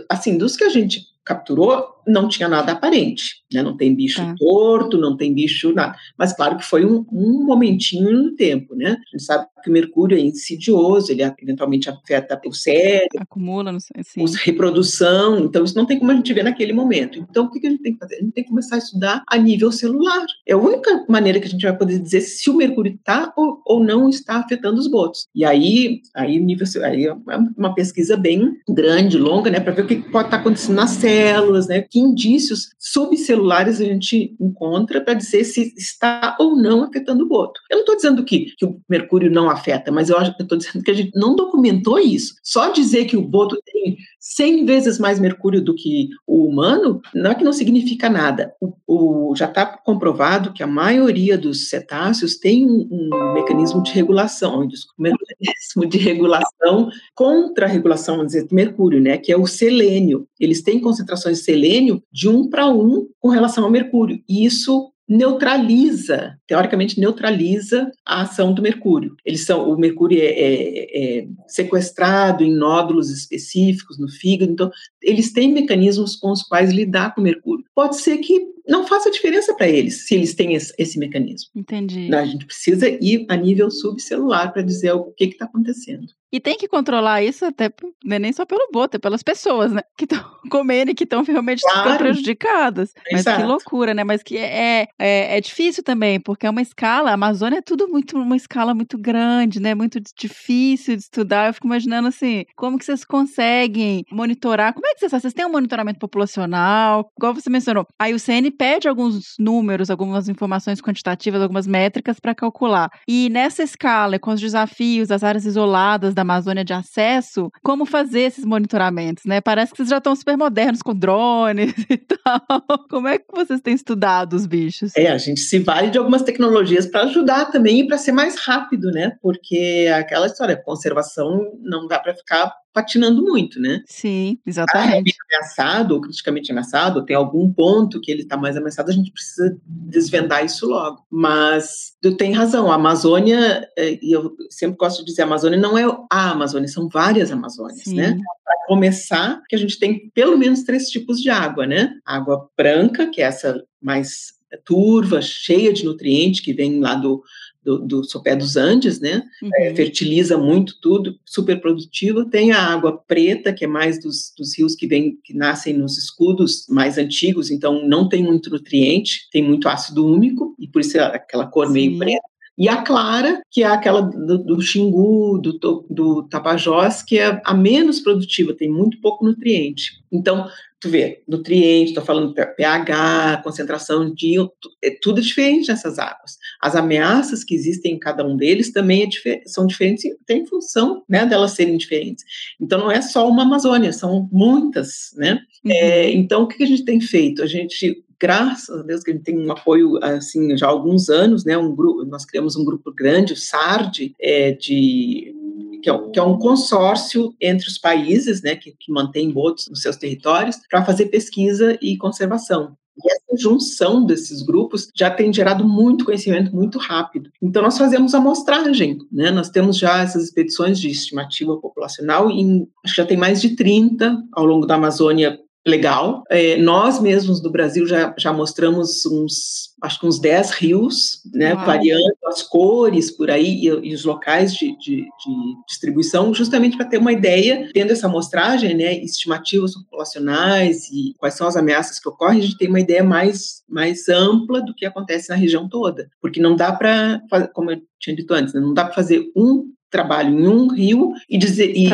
Assim, dos que a gente capturou, não tinha nada aparente, né? Não tem bicho Tá. torto, não tem bicho nada. Mas claro que foi um, um momentinho no tempo, né? A gente sabe que o mercúrio é insidioso, ele eventualmente afeta o cérebro, Acumula, não sei, sim. reprodução, então isso não tem como a gente ver naquele momento. Então o que a gente tem que fazer? A gente tem que começar a estudar a nível celular. É a única maneira que a gente vai poder dizer se o mercúrio está ou, ou não está afetando os botos. E aí, aí, nível, aí é uma pesquisa bem grande, longa, né, para ver o que pode estar acontecendo nas células, né, que indícios subcelulares a gente encontra para dizer se está ou não afetando o boto. Eu não estou dizendo que, que o mercúrio não afeta, mas eu estou dizendo que a gente não documentou isso. Só dizer que o boto tem 100 vezes mais mercúrio do que o humano, não é que não significa nada. O, o, já está comprovado que a maioria dos cetáceos tem um, um mecanismo de regulação, um mecanismo de regulação contra a regulação, vamos dizer, do mercúrio, né, que é o selênio. Eles têm concentrações de selênio de um para um com relação ao mercúrio. E isso neutraliza, teoricamente neutraliza a ação do mercúrio. Eles são, o mercúrio é, é, é, sequestrado em nódulos específicos no fígado, então eles têm mecanismos com os quais lidar com o mercúrio. Pode ser que não faça diferença para eles se eles têm esse, esse, mecanismo. Entendi. A gente precisa ir a nível subcelular para dizer o que está acontecendo. E tem que controlar isso até né, nem só pelo boto, é pelas pessoas, né? Que estão comendo e que estão realmente claro. ficando prejudicadas. Mas Exato. que loucura, né? Mas que é, é, é difícil também, porque é uma escala, a Amazônia é tudo muito, uma escala muito grande, né? Muito difícil de estudar. Eu fico imaginando assim, como que vocês conseguem monitorar? Como é que vocês fazem? Vocês têm um monitoramento populacional? Igual você mencionou. Aí o CN pede alguns números, algumas informações quantitativas, algumas métricas para calcular. E nessa escala, com os desafios das áreas isoladas da Amazônia de acesso, como fazer esses monitoramentos, né? Parece que vocês já estão super modernos com drones e tal. Como é que vocês têm estudado os bichos? É, a gente se vale de algumas tecnologias para ajudar também e para ser mais rápido, né? Porque aquela história, conservação não dá para ficar patinando muito, né? Sim, exatamente. Ah, é ameaçado ou criticamente ameaçado, tem algum ponto que ele está mais ameaçado, a gente precisa desvendar isso logo. Mas tu tem razão, a Amazônia, e eu sempre gosto de dizer, a Amazônia não é a Amazônia, são várias Amazônias, Sim. né? Para começar, que a gente tem pelo menos três tipos de água, né? Água branca, que é essa mais turva, cheia de nutrientes, que vem lá do, do, do sopé dos Andes, né? Uhum. É, fertiliza muito tudo, super produtivo. Tem a água preta, que é mais dos, dos rios que, vem, que nascem nos escudos mais antigos, então não tem muito nutriente, tem muito ácido úmico, e por isso é aquela cor Sim. meio preta. E a clara, que é aquela do, do xingu, do, do tapajós, que é a menos produtiva, tem muito pouco nutriente. Então, tu vê, nutriente, estou falando pH, concentração de é tudo diferente nessas águas. As ameaças que existem em cada um deles também é difer são diferentes, tem função, né, delas serem diferentes. Então não é só uma Amazônia, são muitas, né? Uhum. É, então o que a gente tem feito? A gente graças a Deus que a gente tem um apoio assim já há alguns anos, né? Um grupo, nós criamos um grupo grande, o SARD, é, de que é, que é um consórcio entre os países, né, que, que mantém botos nos seus territórios, para fazer pesquisa e conservação. E essa junção desses grupos já tem gerado muito conhecimento muito rápido. Então, nós fazemos amostragem, né? Nós temos já essas expedições de estimativa populacional, em, acho que já tem mais de 30 ao longo da Amazônia legal. É, nós mesmos do Brasil já, já mostramos uns, acho que uns 10 rios, né, variando as cores por aí e, e os locais de, de, de distribuição, justamente para ter uma ideia, tendo essa amostragem, né, estimativas populacionais e quais são as ameaças que ocorrem, a gente tem uma ideia mais, mais ampla do que acontece na região toda. Porque não dá para, como eu tinha dito antes, né, não dá para fazer um trabalho em um rio e dizer, e,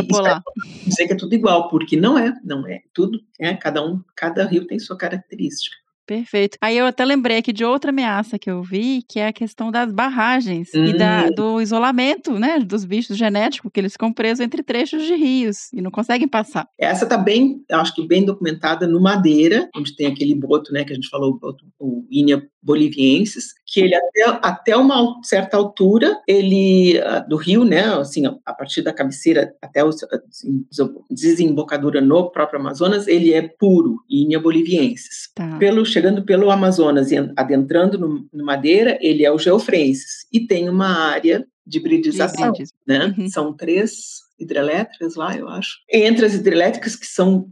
dizer que é tudo igual, porque não é, não é. Tudo, é, cada um, cada rio tem sua característica. Perfeito. Aí eu até lembrei aqui de outra ameaça que eu vi, que é a questão das barragens hum. e da, hum. do isolamento, né, dos bichos genéticos, que eles ficam presos entre trechos de rios e não conseguem passar. Essa está bem, acho que bem documentada no Madeira, onde tem aquele boto, né, que a gente falou, o, o Inia bolivienses, que ele até, até uma certa altura, ele ah, do rio, né, assim, a partir da cabeceira até a desembocadura no próprio Amazonas, ele é puro, Inia bolivienses. Tá. Pelo chegando pelo Amazonas e adentrando no, no Madeira, ele é o geofrensis e tem uma área de hibridização, de né? Uhum. São três hidrelétricas lá, eu acho. Entre as hidrelétricas, que são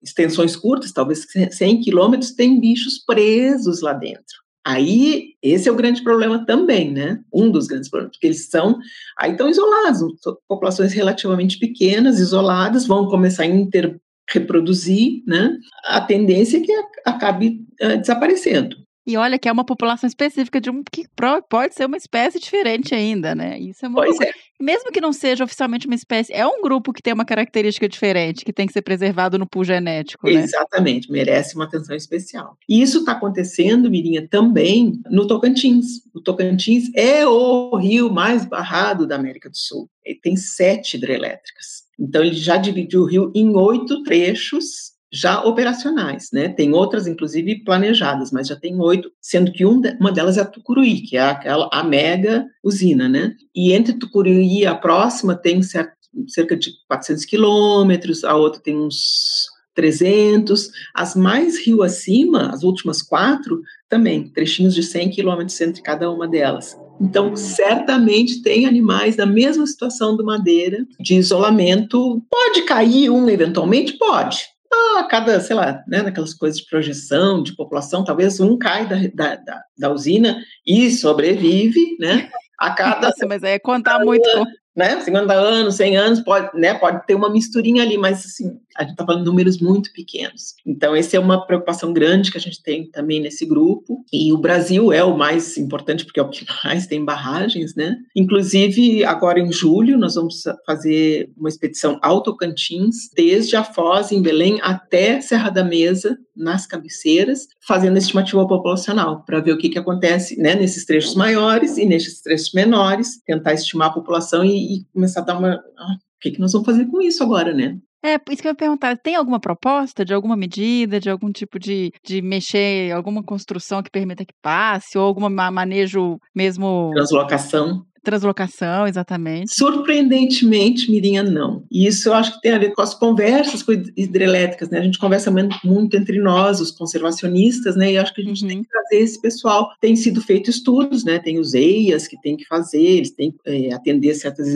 extensões curtas, talvez 100 quilômetros, tem bichos presos lá dentro. Aí, esse é o grande problema também, né? Um dos grandes problemas, porque eles são, aí estão isolados, populações relativamente pequenas, isoladas, vão começar a inter, reproduzir, né? A tendência é que acabe uh, desaparecendo. E olha que é uma população específica de um que pode ser uma espécie diferente ainda, né? Isso é uma pois é. Mesmo que não seja oficialmente uma espécie, é um grupo que tem uma característica diferente, que tem que ser preservado no pool genético, né? Exatamente, merece uma atenção especial. E isso está acontecendo, Mirinha, também no Tocantins. O Tocantins é o rio mais barrado da América do Sul. Ele tem sete hidrelétricas. Então, ele já dividiu o rio em oito trechos já operacionais, né? Tem outras, inclusive, planejadas, mas já tem oito, sendo que um uma delas é a Tucuruí, que é aquela, a mega usina, né? E entre Tucuruí e a próxima tem certo, cerca de 400 quilômetros, a outra tem uns 300, as mais rio acima, as últimas quatro, também, trechinhos de 100 quilômetros entre cada uma delas. Então, certamente tem animais da mesma situação do madeira, de isolamento. Pode cair um eventualmente? Pode a cada, sei lá, né, naquelas coisas de projeção, de população, talvez um cai da, da, da, da usina e sobrevive, né? A cada. Nossa, mas é contar muito. Né, 50 anos, 100 anos, pode, né, pode ter uma misturinha ali, mas assim, a gente está falando de números muito pequenos. Então, essa é uma preocupação grande que a gente tem também nesse grupo. E o Brasil é o mais importante, porque é o que mais tem barragens, né? Inclusive, agora em julho, nós vamos fazer uma expedição Autocantins, desde a Foz, em Belém, até Serra da Mesa, nas cabeceiras, fazendo estimativa populacional, para ver o que, que acontece né, nesses trechos maiores e nesses trechos menores, tentar estimar a população e, e começar a dar uma. Ah, o que, que nós vamos fazer com isso agora, né? É, isso que eu ia perguntar, tem alguma proposta de alguma medida, de algum tipo de, de mexer, alguma construção que permita que passe, ou algum manejo mesmo... Translocação. Translocação, exatamente. Surpreendentemente, Mirinha, não. E isso eu acho que tem a ver com as conversas com hidrelétricas, né? A gente conversa muito entre nós, os conservacionistas, né? E acho que a gente uhum. tem que trazer esse pessoal. Tem sido feito estudos, né? Tem os EIAs que tem que fazer, eles têm que é, atender certas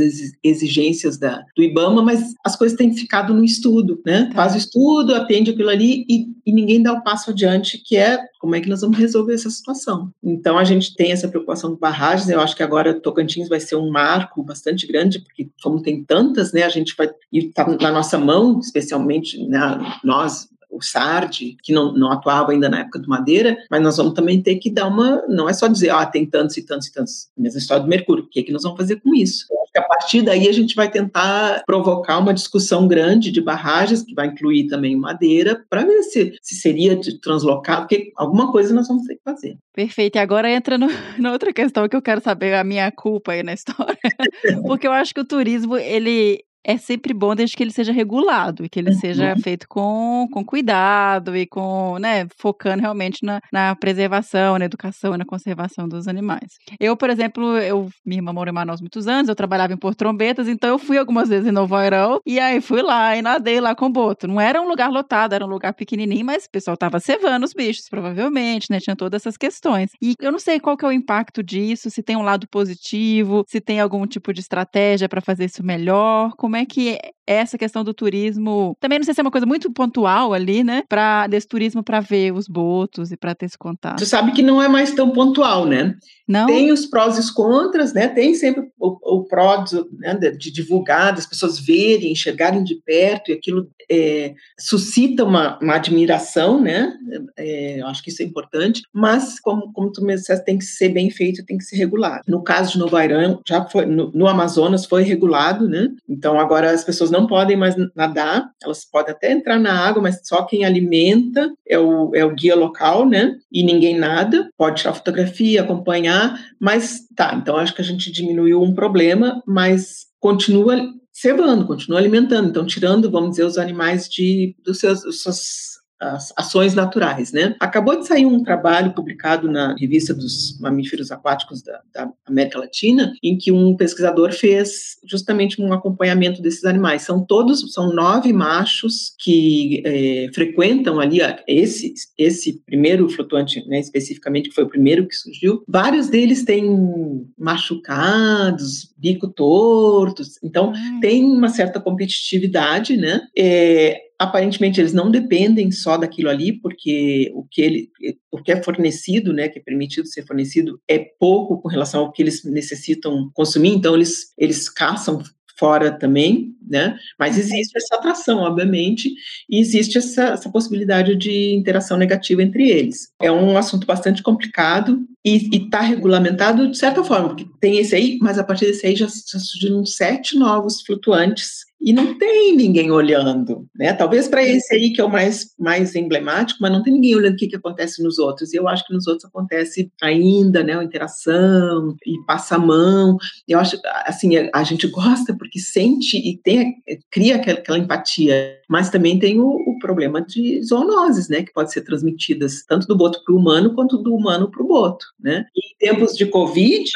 exigências da, do IBAMA, mas as coisas têm ficado no estudo, né? Tá. Faz o estudo, atende aquilo ali e, e ninguém dá o passo adiante, que é como é que nós vamos resolver essa situação. Então, a gente tem essa preocupação com barragens, eu acho que agora Tocantins vai ser um marco bastante grande, porque como tem tantas, né, a gente vai, e está na nossa mão, especialmente né, nós, o SARD, que não, não atuava ainda na época do Madeira, mas nós vamos também ter que dar uma, não é só dizer, ah, tem tantos e tantos e tantos, mesma história do Mercúrio, o que é que nós vamos fazer com isso? A partir daí a gente vai tentar provocar uma discussão grande de barragens, que vai incluir também Madeira, para ver se, se seria de translocar, porque alguma coisa nós vamos ter que fazer. Perfeito, e agora entra no, na outra questão que eu quero saber, a minha culpa aí na história, porque eu acho que o turismo, ele é sempre bom desde que ele seja regulado e que ele Uhum. seja feito com, com cuidado e com, né, focando realmente na, na preservação, na educação e na conservação dos animais. Eu, por exemplo, eu, minha irmã mora em Manaus muitos anos, eu trabalhava em Porto Trombetas, então eu fui algumas vezes em Novo Airão e aí fui lá e nadei lá com o boto. Não era um lugar lotado, era um lugar pequenininho, mas o pessoal tava cevando os bichos, provavelmente, né, tinha todas essas questões. E eu não sei qual que é o impacto disso, se tem um lado positivo, se tem algum tipo de estratégia para fazer isso melhor, como é que é essa questão do turismo, também não sei se é uma coisa muito pontual ali, né, para desse turismo para ver os botos e para ter esse contato. Tu sabe que não é mais tão pontual, né? Não? Tem os prós e os contras, né? Tem sempre o, o pró de, né, de divulgar, das pessoas verem, enxergarem de perto, e aquilo é, suscita uma, uma admiração, né? É, eu acho que isso é importante, mas, como, como tu me disseste, tem que ser bem feito, tem que ser regulado. No caso de Novo Airão, já foi, no, no Amazonas foi regulado, né? Então, agora as pessoas não podem mais nadar, elas podem até entrar na água, mas só quem alimenta é o, é o guia local, né? E ninguém nada, pode tirar fotografia, acompanhar, mas tá, então acho que a gente diminuiu um problema, mas continua cevando, continua alimentando, então tirando, vamos dizer, os animais de dos seus, dos seus as ações naturais, né? Acabou de sair um trabalho publicado na revista dos mamíferos aquáticos da, da, América Latina, em que um pesquisador fez justamente um acompanhamento desses animais. São todos, são nove machos que é, frequentam ali esse esse primeiro flutuante, né, especificamente que foi o primeiro que surgiu. Vários deles têm machucados, bico tortos, então Ai. tem uma certa competitividade, né? É, aparentemente eles não dependem só daquilo ali, porque o que, ele, o que é fornecido, né, que é permitido ser fornecido, é pouco com relação ao que eles necessitam consumir, então eles, eles caçam fora também, né? Mas existe essa atração, obviamente, e existe essa, essa possibilidade de interação negativa entre eles. É um assunto bastante complicado e está regulamentado de certa forma, porque tem esse aí, mas a partir desse aí já, já surgiram sete novos flutuantes e não tem ninguém olhando, né? Talvez para esse aí que é o mais, mais emblemático, mas não tem ninguém olhando o que, que acontece nos outros. E eu acho que nos outros acontece ainda, né? A interação e passa a mão. Eu acho, assim, a, a gente gosta porque sente e tem, cria aquela, aquela empatia. Mas também tem o, o, problema de zoonoses, né? Que pode ser transmitidas tanto do boto para o humano quanto do humano para o boto, né? E em tempos de Covid,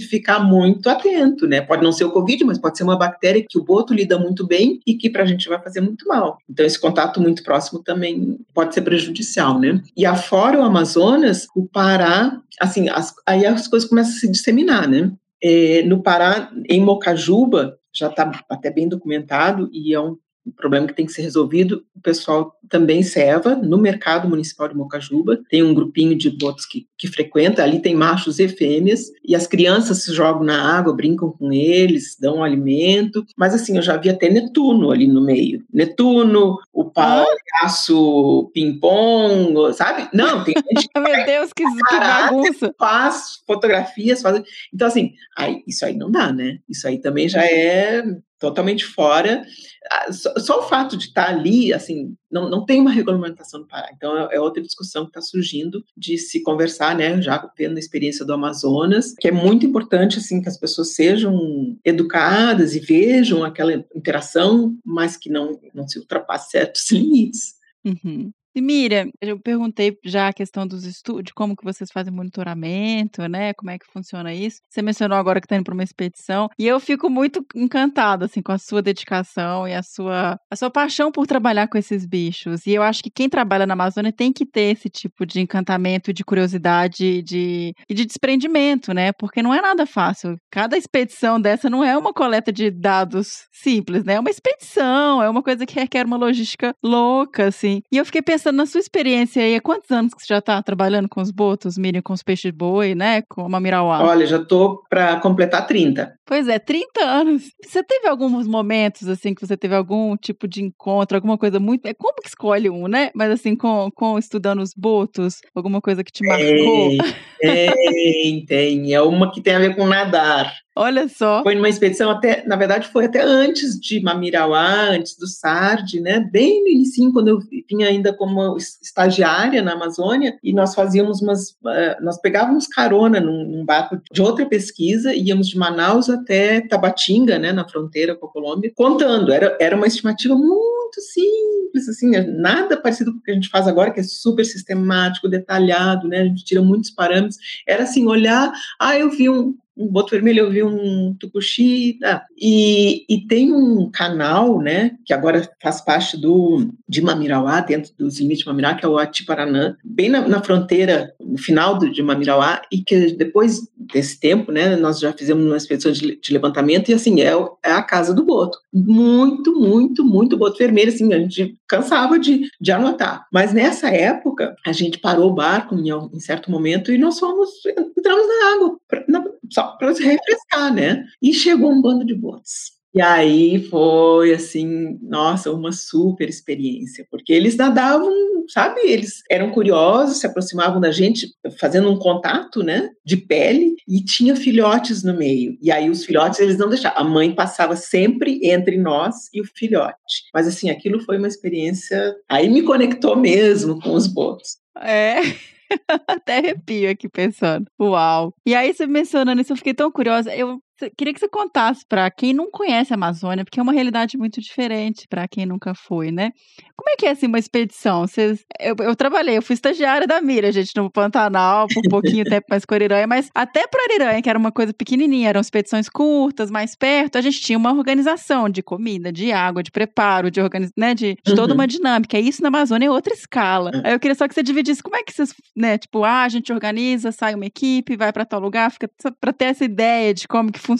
ficar muito atento, né? Pode não ser o Covid, mas pode ser uma bactéria que o boto lida muito bem e que para a gente vai fazer muito mal. Então, esse contato muito próximo também pode ser prejudicial, né? E afora o Amazonas, o Pará, assim, as, aí as coisas começam a se disseminar, né? É, no Pará, em Mocajuba, já está até bem documentado e é um um problema que tem que ser resolvido. O pessoal também serva no mercado municipal de Mocajuba. Tem um grupinho de botos que, que frequenta, ali tem machos e fêmeas, e as crianças se jogam na água, brincam com eles, dão alimento. Mas assim, eu já vi até Netuno ali no meio. Netuno, o palhaço ping-pong, sabe? Não, tem gente que Meu Deus, que, que bagunça! faz fotografias, faz... Então, assim, aí, isso aí não dá, né? Isso aí também já é totalmente fora. Só, só, o fato de estar ali, assim, não, não tem uma regulamentação no Pará. Então, é, é outra discussão que está surgindo de se conversar, né, já vendo a experiência do Amazonas, que é muito importante, assim, que as pessoas sejam educadas e vejam aquela interação, mas que não, não se ultrapasse certos limites. Uhum. E Miriam, eu perguntei já a questão dos estudos, como que vocês fazem monitoramento, né? Como é que funciona isso? Você mencionou agora que está indo para uma expedição, e eu fico muito encantada assim com a sua dedicação e a sua a sua paixão por trabalhar com esses bichos. E eu acho que quem trabalha na Amazônia tem que ter esse tipo de encantamento, de curiosidade, de e de desprendimento, né? Porque não é nada fácil. Cada expedição dessa não é uma coleta de dados simples, né? É uma expedição, é uma coisa que requer uma logística louca, assim. E eu fiquei pensando na sua experiência aí, há quantos anos que você já está trabalhando com os botos, Miriam, com os peixes boi, né? Com a Mamirauá? Olha, já estou para completar 30. Pois é, 30 anos. Você teve alguns momentos, assim, que você teve algum tipo de encontro, alguma coisa muito. É como que escolhe um, né? Mas assim, com, com estudando os botos, alguma coisa que te marcou? Tem, tem, tem. É uma que tem a ver com nadar. Olha só. Foi numa expedição até, na verdade, foi até antes de Mamirauá, antes do SARD, né? Bem no início, quando eu vinha ainda como estagiária na Amazônia, e nós fazíamos umas, uh, nós pegávamos carona num, num, barco de outra pesquisa, íamos de Manaus até Tabatinga, né, na fronteira com a Colômbia, contando. Era, era uma estimativa muito simples, assim, nada parecido com o que a gente faz agora, que é super sistemático, detalhado, né? A gente tira muitos parâmetros. Era assim, olhar, ah, eu vi um, um boto vermelho, eu vi um tucuxi, ah, e, e tem um canal, né, que agora faz parte do, de Mamirauá, dentro dos limites de Mamirauá, que é o Atiparanã, bem na, na fronteira, no final do, de Mamirauá, e que depois desse tempo, né, nós já fizemos uma expedição de, de levantamento, e assim, é, é, a casa do boto. Muito, muito, muito boto vermelho, assim, a gente cansava de, de anotar. Mas nessa época, a gente parou o barco em, em certo momento e nós fomos, entramos na água, na, só para se refrescar, né? E chegou um bando de botes. E aí foi assim, nossa, uma super experiência, porque eles nadavam, sabe? Eles eram curiosos, se aproximavam da gente, fazendo um contato, né, de pele, e tinha filhotes no meio. E aí os filhotes eles não deixavam, a mãe passava sempre entre nós e o filhote. Mas assim, aquilo foi uma experiência, aí me conectou mesmo com os botos. É. Até arrepio aqui pensando. Uau. E aí, você mencionando isso, eu fiquei tão curiosa. Eu queria que você contasse para quem não conhece a Amazônia, porque é uma realidade muito diferente para quem nunca foi, né? Como é que é assim uma expedição? Vocês, eu, eu, trabalhei, eu fui estagiária da Mira, gente, no Pantanal, por um pouquinho tempo mais com Ariranha, mas até para Ariranha, que era uma coisa pequenininha, eram expedições curtas, mais perto, a gente tinha uma organização de comida, de água, de preparo, de, organiz... né, de, de uhum. toda uma dinâmica. E isso na Amazônia é outra escala. Uhum. Aí eu queria só que você dividisse como é que vocês, né, tipo, ah, a gente organiza, sai uma equipe, vai para tal lugar, fica para ter essa ideia de como que funciona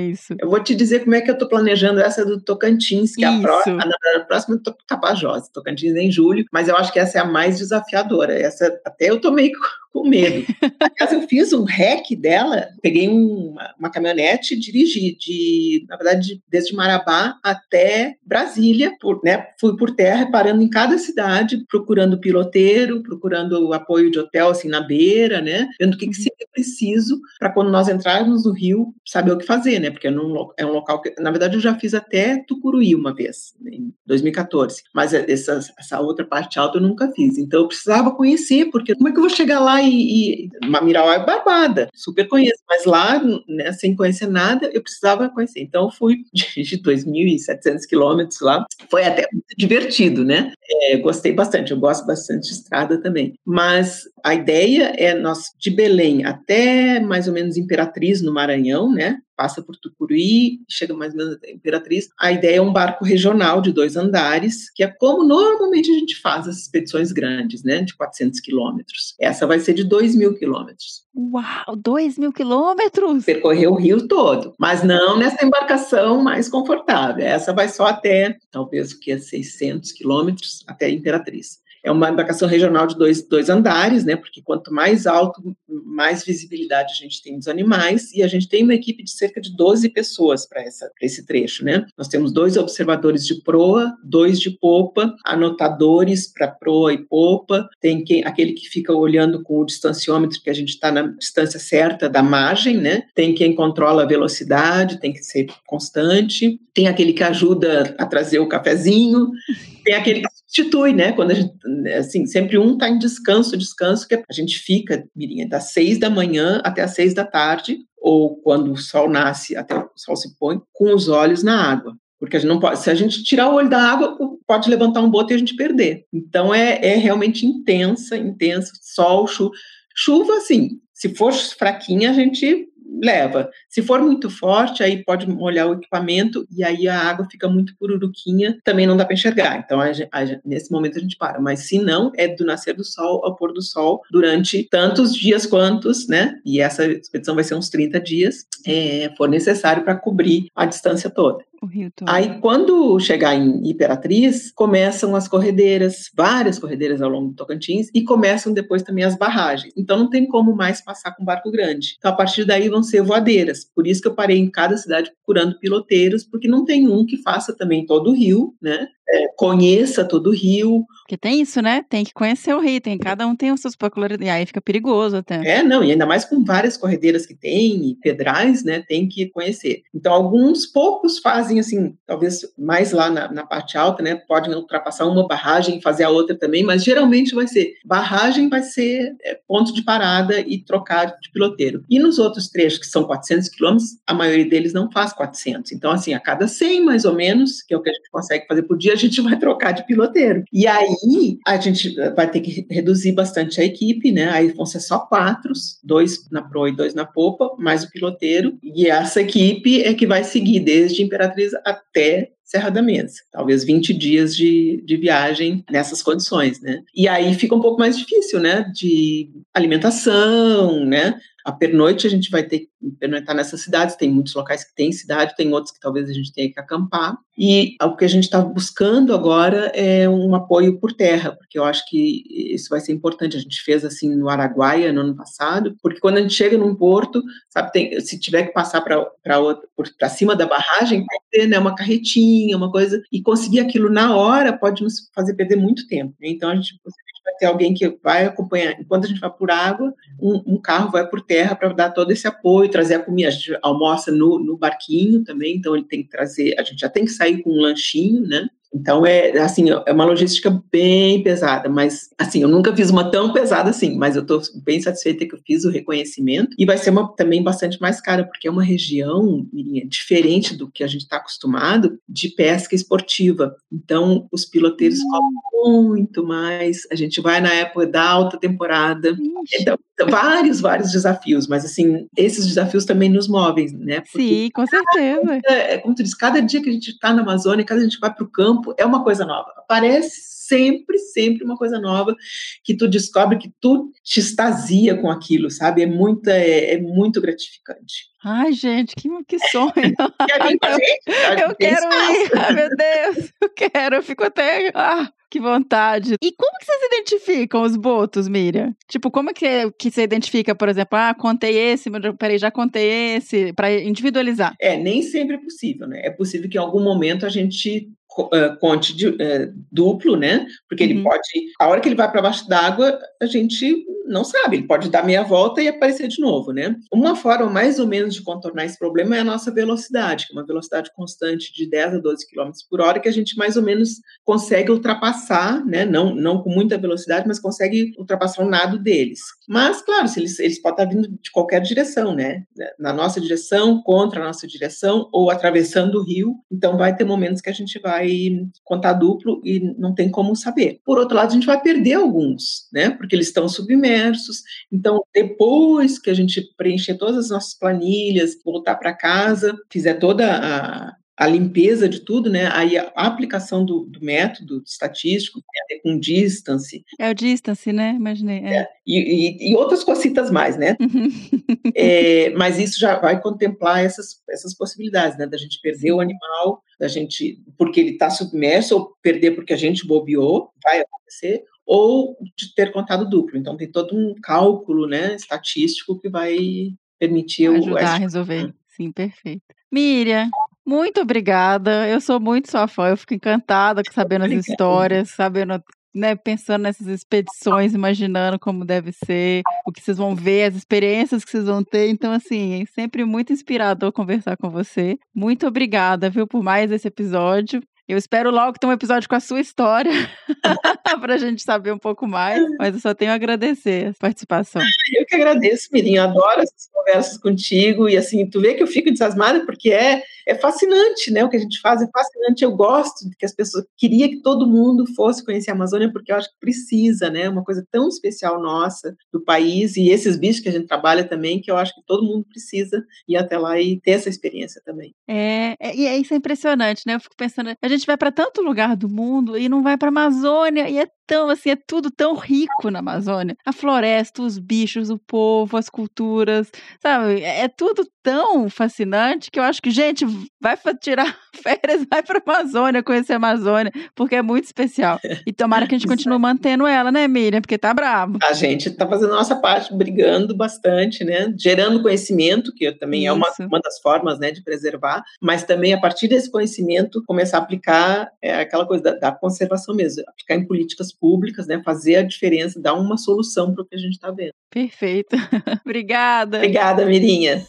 isso? Eu vou te dizer como é que eu estou planejando essa do Tocantins, que isso. é a, próxima, a, a próxima do Tapajós, Tocantins em julho, mas eu acho que essa é a mais desafiadora. Essa até eu tomei com medo. Aliás, eu fiz um rec dela, peguei uma, uma caminhonete e dirigi, de, na verdade, desde Marabá até Brasília, por, né, fui por terra, parando em cada cidade, procurando piloteiro, procurando apoio de hotel, assim, na beira, né, vendo o que, que uhum. seria preciso para quando nós entrarmos no Rio, saber o que fazer, né, porque é, num, é um local que, na verdade, eu já fiz até Tucuruí uma vez, em 2014, mas essa, essa outra parte alta eu nunca fiz, então eu precisava conhecer, porque como é que eu vou chegar lá e, e é barbada, super conheço, mas lá, né, sem conhecer nada, eu precisava conhecer. Então, eu fui de 2.700 quilômetros lá, foi até muito divertido, né? É, gostei bastante, eu gosto bastante de estrada também. Mas a ideia é nós, de Belém até mais ou menos Imperatriz, no Maranhão, né? Passa por Tucuruí, chega mais ou menos até Imperatriz. A ideia é um barco regional de dois andares, que é como normalmente a gente faz as expedições grandes, né, de 400 quilômetros. Essa vai ser de 2 mil quilômetros. Uau, 2 mil quilômetros! Percorrer o rio todo, mas não nessa embarcação mais confortável. Essa vai só até, talvez, o que é 600 quilômetros, até Imperatriz é uma embarcação regional de dois, dois andares, né? Porque quanto mais alto, mais visibilidade a gente tem dos animais, e a gente tem uma equipe de cerca de 12 pessoas para esse trecho, né? Nós temos dois observadores de proa, dois de popa, anotadores para proa e popa, tem quem, aquele que fica olhando com o distanciômetro, que a gente está na distância certa da margem, né? Tem quem controla a velocidade, tem que ser constante, tem aquele que ajuda a trazer o cafezinho, tem aquele que substitui, né? Quando a gente, assim, sempre um está em descanso, descanso, que a gente fica, Mirinha, das seis da manhã até as seis da tarde, ou quando o sol nasce até o sol se põe, com os olhos na água. Porque a gente não pode, se a gente tirar o olho da água, pode levantar um boto e a gente perder. Então é, é realmente intensa, intensa, sol, chuva. Chuva, assim, se for fraquinha, a gente leva. Se for muito forte, aí pode molhar o equipamento e aí a água fica muito pururuquinha, também não dá para enxergar. Então, a, a, nesse momento a gente para. Mas se não, é do nascer do sol ao pôr do sol durante tantos dias quantos, né? E essa expedição vai ser uns 30 dias, é, for necessário para cobrir a distância toda. Aí, quando chegar em Imperatriz, começam as corredeiras, várias corredeiras ao longo do Tocantins, e começam depois também as barragens. Então, não tem como mais passar com barco grande. Então, a partir daí, vão ser voadeiras. Por isso que eu parei em cada cidade procurando piloteiros, porque não tem um que faça também todo o rio, né? É, conheça todo o rio. Porque tem isso, né? Tem que conhecer o rio, tem, cada um tem os seus peculiaridades, e aí fica perigoso até. É, não, e ainda mais com várias corredeiras que tem, e pedrais, né? Tem que conhecer. Então, alguns poucos fazem assim, talvez mais lá na, na parte alta, né? Podem ultrapassar uma barragem e fazer a outra também, mas geralmente vai ser barragem, vai ser é, ponto de parada e trocar de piloteiro. E nos outros trechos, que são 400 quilômetros, a maioria deles não faz 400. Então, assim, a cada 100 mais ou menos, que é o que a gente consegue fazer por dia, a gente vai trocar de piloteiro. E aí a gente vai ter que reduzir bastante a equipe, né? Aí vão ser só quatro, dois na proa e dois na popa, mais o piloteiro. E essa equipe é que vai seguir desde Imperatriz até Serra da Mesa. Talvez 20 dias de, de viagem nessas condições, né? E aí fica um pouco mais difícil, né? De alimentação, né? A pernoite a gente vai ter que pernoitar nessas cidades, tem muitos locais que tem cidade, tem outros que talvez a gente tenha que acampar. E o que a gente está buscando agora é um apoio por terra, porque eu acho que isso vai ser importante. A gente fez assim no Araguaia no ano passado, porque quando a gente chega num porto, sabe, tem, se tiver que passar para cima da barragem, vai ter né, uma carretinha, uma coisa, e conseguir aquilo na hora pode nos fazer perder muito tempo. Né? Então a gente vai ter alguém que vai acompanhar, enquanto a gente vai por água, um, um carro vai por terra para dar todo esse apoio, trazer a comida. A gente almoça no, no barquinho também, então ele tem que trazer, a gente já tem que sair com um lanchinho, né? Então é assim, é uma logística bem pesada, mas assim, eu nunca fiz uma tão pesada assim, mas eu estou bem satisfeita que eu fiz o reconhecimento e vai ser uma também bastante mais cara, porque é uma região, Mirinha, diferente do que a gente está acostumado de pesca esportiva. Então, os piloteiros cobram muito mais. A gente vai na época da alta temporada. Então, vários, vários desafios, mas assim, esses desafios também nos movem, né? Porque Sim, com certeza. É, é, como tu diz, cada dia que a gente está na Amazônia, cada dia a gente vai para o campo, é uma coisa nova. Aparece sempre, sempre uma coisa nova que tu descobre que tu te extasia com aquilo, sabe? É muito, é, é muito gratificante. Ai, gente, que, que sonho! Quer vir com a gente? Eu, eu quero ir, ai, meu Deus, eu quero, eu fico até. Ah, que vontade. E como que vocês identificam os botos, Miriam? Tipo, como que, que você identifica, por exemplo, ah, contei esse, mas peraí, já contei esse, para individualizar? É, nem sempre é possível, né? É possível que em algum momento a gente conte de, uh, duplo, né? Porque uhum. ele pode, a hora que ele vai para baixo d'água, a gente não sabe, ele pode dar meia volta e aparecer de novo, né? Uma forma mais ou menos de contornar esse problema é a nossa velocidade, que é uma velocidade constante de 10 a 12 km por hora, que a gente mais ou menos consegue ultrapassar, né? Não, não com muita velocidade, mas consegue ultrapassar o nado deles. Mas, claro, se eles, eles podem estar vindo de qualquer direção, né? Na nossa direção, contra a nossa direção, ou atravessando o rio. Então, vai ter momentos que a gente vai contar duplo e não tem como saber. Por outro lado, a gente vai perder alguns, né? Porque eles estão submersos. Então, depois que a gente preencher todas as nossas planilhas, voltar para casa, fizer toda a, a limpeza de tudo, né? Aí a aplicação do, do, método estatístico tem a ver com distance. É o distance, né? Imaginei. É. É. E, e, e, outras cositas mais, né? Uhum. é, mas isso já vai contemplar essas, essas possibilidades, né? Da gente perder o animal, da gente porque ele está submerso, ou perder porque a gente bobeou, vai acontecer, ou de ter contado duplo. Então tem todo um cálculo, né? Estatístico que vai permitir ajudar o, a resolver. Sim, perfeito. Miriam, muito obrigada. Eu sou muito sua fã. Eu fico encantada sabendo as histórias, sabendo, né, pensando nessas expedições, imaginando como deve ser, o que vocês vão ver, as experiências que vocês vão ter. Então, assim, é sempre muito inspirador conversar com você. Muito obrigada, viu, por mais esse episódio. Eu espero logo ter um episódio com a sua história para a gente saber um pouco mais. Mas eu só tenho a agradecer a participação. Eu que agradeço, Mirinho. Adoro essas conversas contigo. E assim, tu vê que eu fico desasmada porque é, é fascinante, né? O que a gente faz é fascinante. Eu gosto de que as pessoas. Queria que todo mundo fosse conhecer a Amazônia porque eu acho que precisa, né? Uma coisa tão especial nossa do país e esses bichos que a gente trabalha também que eu acho que todo mundo precisa ir até lá e ter essa experiência também. É, é e é, isso é impressionante, né? Eu fico pensando, a gente vai para tanto lugar do mundo e não vai para Amazônia e é tão assim, é tudo tão rico na Amazônia. A floresta, os bichos, o povo, as culturas, sabe? É, é tudo tão fascinante que eu acho que, gente, vai tirar férias, vai para a Amazônia, conhecer a Amazônia, porque é muito especial. E tomara que a gente continue mantendo ela, né, Miriam? Porque tá bravo. A gente tá fazendo a nossa parte, brigando bastante, né? Gerando conhecimento, que também Isso. é uma, uma das formas, né, de preservar, mas também a partir desse conhecimento começar a aplicar é, aquela coisa da, da conservação mesmo, aplicar em políticas públicas, né? Fazer a diferença, dar uma solução para o que a gente está vendo. Perfeito. Obrigada. Obrigada, Mirinha.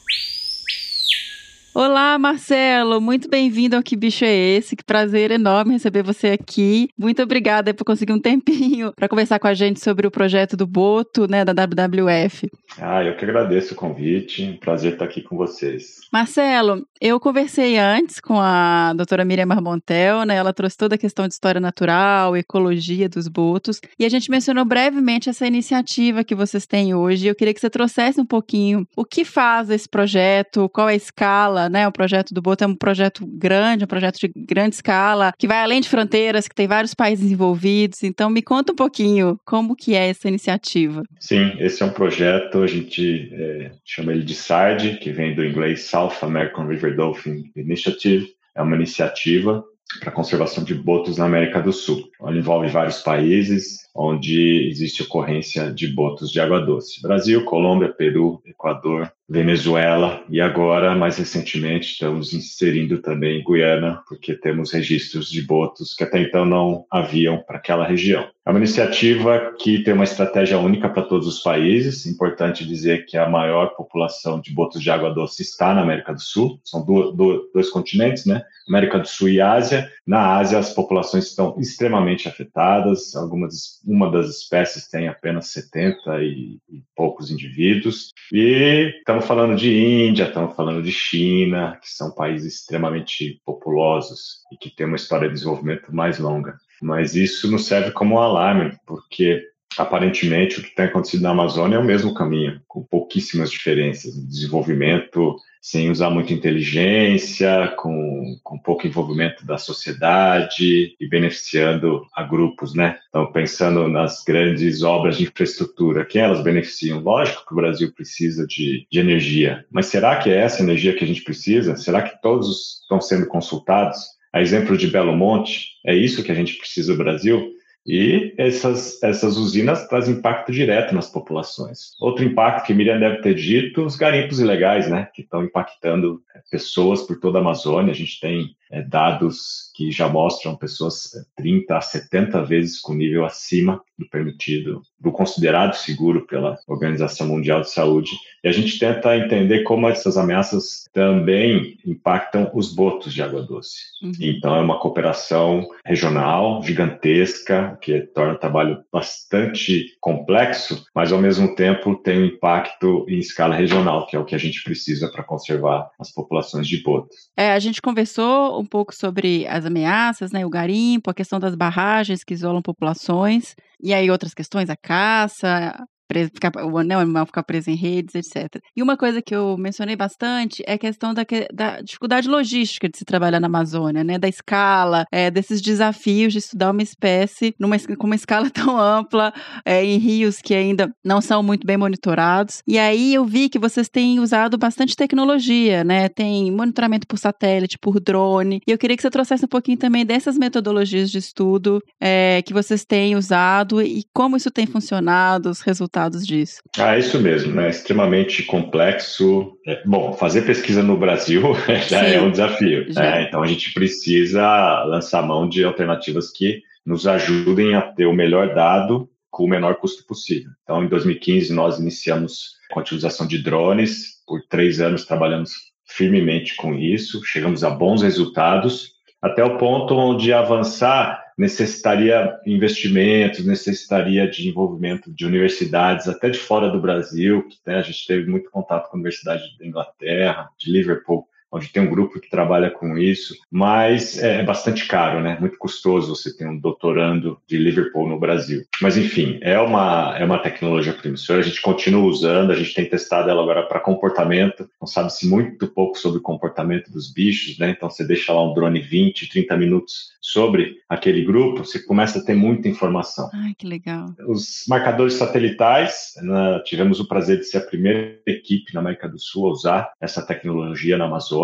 Olá, Marcelo, muito bem-vindo ao Que Bicho é Esse? Que prazer enorme receber você aqui. Muito obrigada por conseguir um tempinho para conversar com a gente sobre o projeto do Boto, né, da WWF. Ah, eu que agradeço o convite, prazer estar aqui com vocês. Marcelo, eu conversei antes com a doutora Miriam Marmontel, né, ela trouxe toda a questão de história natural, ecologia dos botos, e a gente mencionou brevemente essa iniciativa que vocês têm hoje. Eu queria que você trouxesse um pouquinho o que faz esse projeto, qual é a escala escala, né? O projeto do Boto é um projeto grande, um projeto de grande escala, que vai além de fronteiras, que tem vários países envolvidos. Então, me conta um pouquinho como que é essa iniciativa. Sim, esse é um projeto, a gente é, chama ele de SARD, que vem do inglês South American River Dolphin Initiative. É uma iniciativa para a conservação de botos na América do Sul. Ela envolve vários países, onde existe ocorrência de botos de água doce. Brasil, Colômbia, Peru, Equador, Venezuela e agora, mais recentemente, estamos inserindo também Guiana, porque temos registros de botos que até então não haviam para aquela região. É uma iniciativa que tem uma estratégia única para todos os países. Importante dizer que a maior população de botos de água doce está na América do Sul. São do, do, dois continentes, né? América do Sul e Ásia. Na Ásia, as populações estão extremamente afetadas. Algumas uma das espécies tem apenas 70 e, e poucos indivíduos. E estamos falando de Índia, estamos falando de China, que são países extremamente populosos e que têm uma história de desenvolvimento mais longa. Mas isso nos serve como um alarme, porque aparentemente o que tem acontecido na Amazônia é o mesmo caminho, com pouquíssimas diferenças. Desenvolvimento sem usar muita inteligência, com, com pouco envolvimento da sociedade e beneficiando a grupos, né? Então, pensando nas grandes obras de infraestrutura, quem elas beneficiam? Lógico que o Brasil precisa de, de energia, mas será que é essa energia que a gente precisa? Será que todos estão sendo consultados? A exemplo de Belo Monte, é isso que a gente precisa no Brasil? E essas, essas usinas trazem impacto direto nas populações. Outro impacto que Miriam deve ter dito, os garimpos ilegais, né, que estão impactando é, pessoas por toda a Amazônia. A gente tem é, dados que já mostram pessoas 30 é, a 70 vezes com nível acima do permitido, do considerado seguro pela Organização Mundial de Saúde. E a gente tenta entender como essas ameaças também impactam os botos de água doce. Uhum. Então, é uma cooperação regional gigantesca, que torna o trabalho bastante complexo, mas ao mesmo tempo tem um impacto em escala regional, que é o que a gente precisa para conservar as populações de botos. É, a gente conversou um pouco sobre as ameaças, né, o garimpo, a questão das barragens que isolam populações, e aí outras questões, a caça, ficar, o né, animal ficar preso em redes, etc. E uma coisa que eu mencionei bastante é a questão da, da dificuldade logística de se trabalhar na Amazônia, né? Da escala, é, desses desafios de estudar uma espécie numa, com uma escala tão ampla, é, em rios que ainda não são muito bem monitorados. E aí eu vi que vocês têm usado bastante tecnologia, né? Tem monitoramento por satélite, por drone. E eu queria que você trouxesse um pouquinho também dessas metodologias de estudo é, que vocês têm usado e como isso tem funcionado, os resultados resultados disso. Ah, isso mesmo, né? Extremamente complexo. É, bom, fazer pesquisa no Brasil já Sim, é um desafio. Né? Então a gente precisa lançar mão de alternativas que nos ajudem a ter o melhor dado com o menor custo possível. Então, em 2015, nós iniciamos com a utilização de drones. Por três anos trabalhamos firmemente com isso, chegamos a bons resultados, até o ponto onde avançar necessitaria investimentos, necessitaria de envolvimento de universidades, até de fora do Brasil, que né, a gente teve muito contato com a Universidade da Inglaterra, de Liverpool, onde tem um grupo que trabalha com isso, mas é, é bastante caro, né? Muito custoso você ter um doutorando de Liverpool no Brasil. Mas enfim, é uma é uma tecnologia promissora. A gente continua usando, a gente tem testado ela agora para comportamento. Não sabe-se muito pouco sobre o comportamento dos bichos, né? Então você deixa lá um drone 20, 30 minutos sobre aquele grupo, você começa a ter muita informação. Ai, que legal. Os marcadores satelitais, né, tivemos o prazer de ser a primeira equipe na América do Sul a usar essa tecnologia na Amazônia,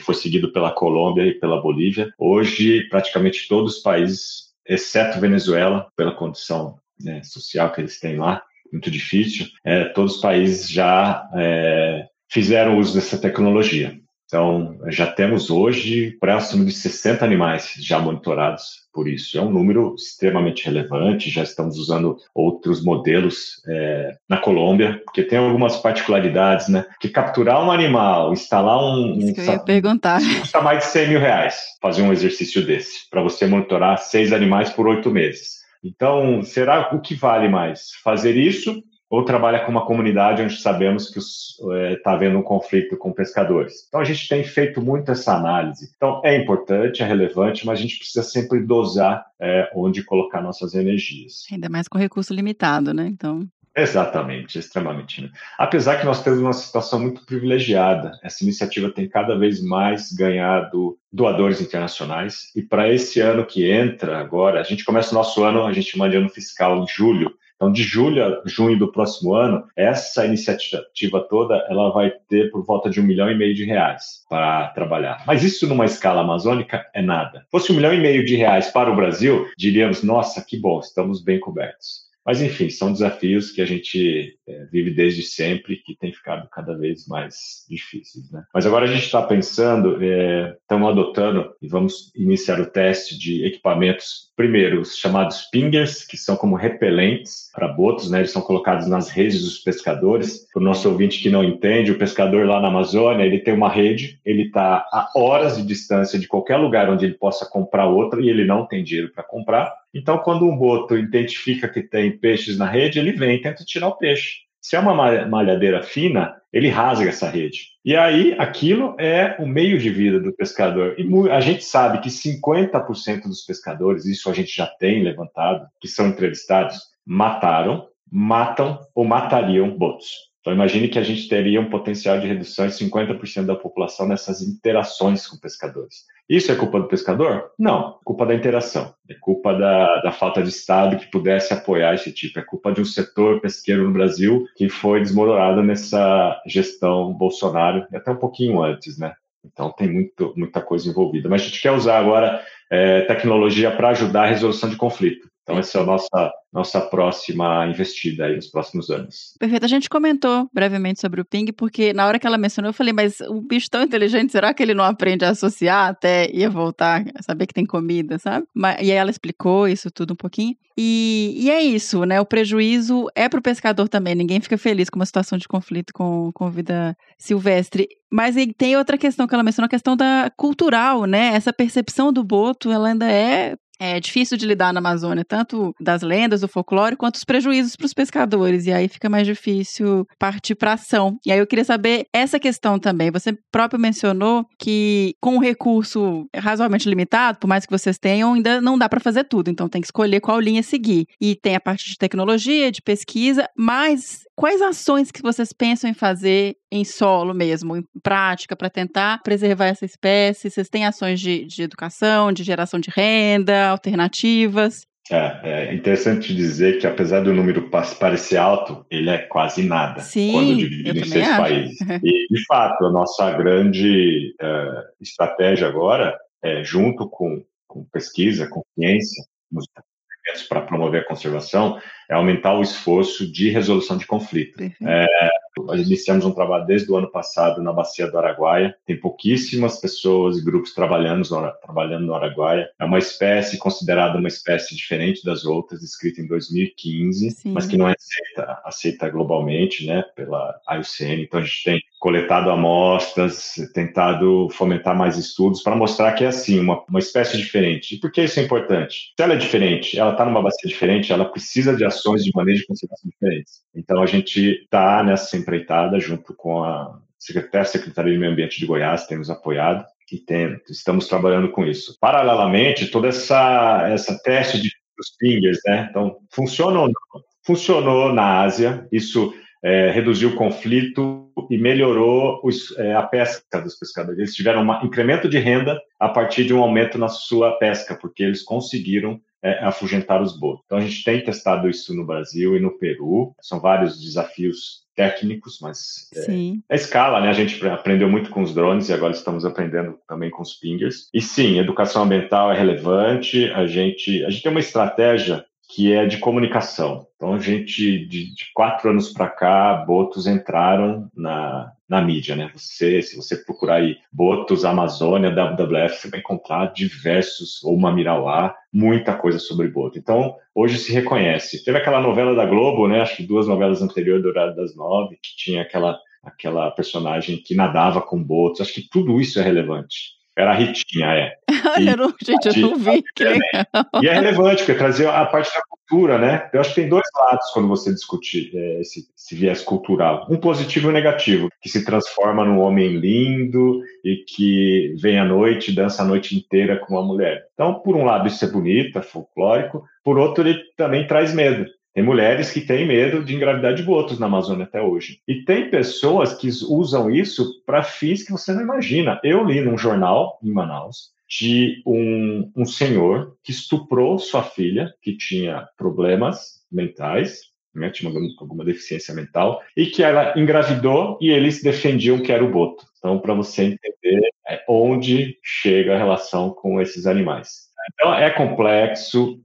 foi seguido pela Colômbia e pela Bolívia. Hoje, praticamente todos os países, exceto Venezuela, pela condição né, social que eles têm lá, muito difícil, é, todos os países já é, fizeram uso dessa tecnologia. Então, já temos hoje próximo de 60 animais já monitorados por isso. É um número extremamente relevante, já estamos usando outros modelos é, na Colômbia, porque tem algumas particularidades, né? Que capturar um animal, instalar um... Isso um, que eu ia perguntar. Custa mais de 100 mil reais fazer um exercício desse, para você monitorar seis animais por oito meses. Então, será o que vale mais? Fazer isso ou trabalha com uma comunidade onde sabemos que está é, tá havendo um conflito com pescadores. Então a gente tem feito muito essa análise. Então é importante, é relevante, mas a gente precisa sempre dosar é, onde colocar nossas energias. Ainda mais com recurso limitado, né? Então. Exatamente, extremamente. Né? Apesar que nós temos uma situação muito privilegiada, essa iniciativa tem cada vez mais ganhado doadores internacionais, e para esse ano que entra agora, a gente começa o nosso ano, a gente manda ano fiscal em julho, então, de julho a junho do próximo ano, essa iniciativa toda ela vai ter por volta de um milhão e meio de reais para trabalhar. Mas isso numa escala amazônica é nada. Se fosse um milhão e meio de reais para o Brasil, diríamos, nossa, que bom, estamos bem cobertos. Mas, enfim, são desafios que a gente é, vive desde sempre que tem ficado cada vez mais difíceis. Né? Mas agora a gente está pensando, é, estamos adotando e vamos iniciar o teste de equipamentos, primeiro, os chamados pingers, que são como repelentes para botos, né? eles são colocados nas redes dos pescadores. Para o nosso ouvinte que não entende, o pescador lá na Amazônia, ele tem uma rede, ele está a horas de distância de qualquer lugar onde ele possa comprar outra e ele não tem dinheiro para comprar então, quando um boto identifica que tem peixes na rede, ele vem e tenta tirar o peixe. Se é uma malhadeira fina, ele rasga essa rede. E aí, aquilo é o meio de vida do pescador. E a gente sabe que 50% dos pescadores, isso a gente já tem levantado, que são entrevistados, mataram, matam ou matariam botos. Então, imagine que a gente teria um potencial de redução de 50% da população nessas interações com pescadores. Isso é culpa do pescador? Não, é culpa da interação. É culpa da, da, falta de Estado que pudesse apoiar esse tipo. É culpa de um setor pesqueiro no Brasil que foi desmoronado nessa gestão Bolsonaro, até um pouquinho antes, né? Então tem muito, muita coisa envolvida. Mas a gente quer usar agora é, tecnologia para ajudar a resolução de conflito. Então, essa é a nossa, nossa próxima investida aí nos próximos anos. Perfeito. A gente comentou brevemente sobre o ping, porque na hora que ela mencionou, eu falei, mas o bicho tão inteligente, será que ele não aprende a associar até ia voltar, saber que tem comida, sabe? E aí ela explicou isso tudo um pouquinho. E, e é isso, né? O prejuízo é para o pescador também. Ninguém fica feliz com uma situação de conflito com, com vida silvestre. Mas tem outra questão que ela mencionou, a questão da cultural, né? Essa percepção do boto, ela ainda é é difícil de lidar na Amazônia, tanto das lendas, do folclore, quanto os prejuízos para os pescadores. E aí fica mais difícil partir para ação. E aí eu queria saber essa questão também. Você próprio mencionou que com um recurso razoavelmente limitado, por mais que vocês tenham, ainda não dá para fazer tudo. Então tem que escolher qual linha seguir. E tem a parte de tecnologia, de pesquisa, mas quais ações que vocês pensam em fazer em solo mesmo, em prática, para tentar preservar essa espécie? Vocês têm ações de, de educação, de geração de renda, alternativas? É, é, interessante dizer que, apesar do número parecer alto, ele é quase nada Sim, quando dividido em seis acho. países. E, de fato, a nossa grande uh, estratégia agora, é, junto com, com pesquisa, com ciência, para promover a conservação, é aumentar o esforço de resolução de conflito. É, iniciamos um trabalho desde o ano passado na Bacia do Araguaia. Tem pouquíssimas pessoas e grupos trabalhando no, trabalhando no Araguaia. É uma espécie considerada uma espécie diferente das outras, descrita em 2015, Sim. mas que não é aceita, aceita globalmente né, pela IUCN. Então, a gente tem coletado amostras, tentado fomentar mais estudos para mostrar que é assim, uma, uma espécie diferente. E por que isso é importante? Se ela é diferente, ela está numa bacia diferente, ela precisa de ações de manejo de conservação diferentes. Então, a gente está nessa empreitada junto com a até a Secretaria de Meio Ambiente de Goiás tem nos apoiado e tem, estamos trabalhando com isso. Paralelamente, toda essa, essa teste de dos pingers, né? Então, funcionou, funcionou na Ásia, isso é, reduziu o conflito e melhorou os, é, a pesca dos pescadores. Eles tiveram um incremento de renda a partir de um aumento na sua pesca, porque eles conseguiram é, afugentar os botos. Então, a gente tem testado isso no Brasil e no Peru. São vários desafios técnicos, mas é, a escala, né? A gente aprendeu muito com os drones e agora estamos aprendendo também com os pingers. E sim, educação ambiental é relevante. A gente, a gente tem uma estratégia que é de comunicação. Então, a gente, de, de quatro anos para cá, botos entraram na, na mídia, né? Você, se você procurar aí botos Amazônia, WWF, você vai encontrar diversos, ou Mamirauá, muita coisa sobre boto. Então, hoje se reconhece. Teve aquela novela da Globo, né? Acho que duas novelas anteriores do Horário das Nove, que tinha aquela, aquela personagem que nadava com botos. Acho que tudo isso é relevante. Era a Ritinha, é. Olha, não, gente, eu não vi. Que legal. E é relevante, porque trazer a parte da cultura, né? Eu acho que tem dois lados quando você discute é, esse, esse, viés cultural. Um positivo e um negativo, que se transforma num homem lindo e que vem à noite e dança a noite inteira com uma mulher. Então, por um lado, isso é bonito, é folclórico. Por outro, ele também traz medo. Tem mulheres que têm medo de engravidar de botos na Amazônia até hoje. E tem pessoas que usam isso para fins que você não imagina. Eu li num jornal em Manaus de um, um senhor que estuprou sua filha, que tinha problemas mentais, né, tinha alguma, deficiência mental, e que ela engravidou e eles defendiam que era o boto. Então, para você entender é, onde chega a relação com esses animais. Então, é complexo,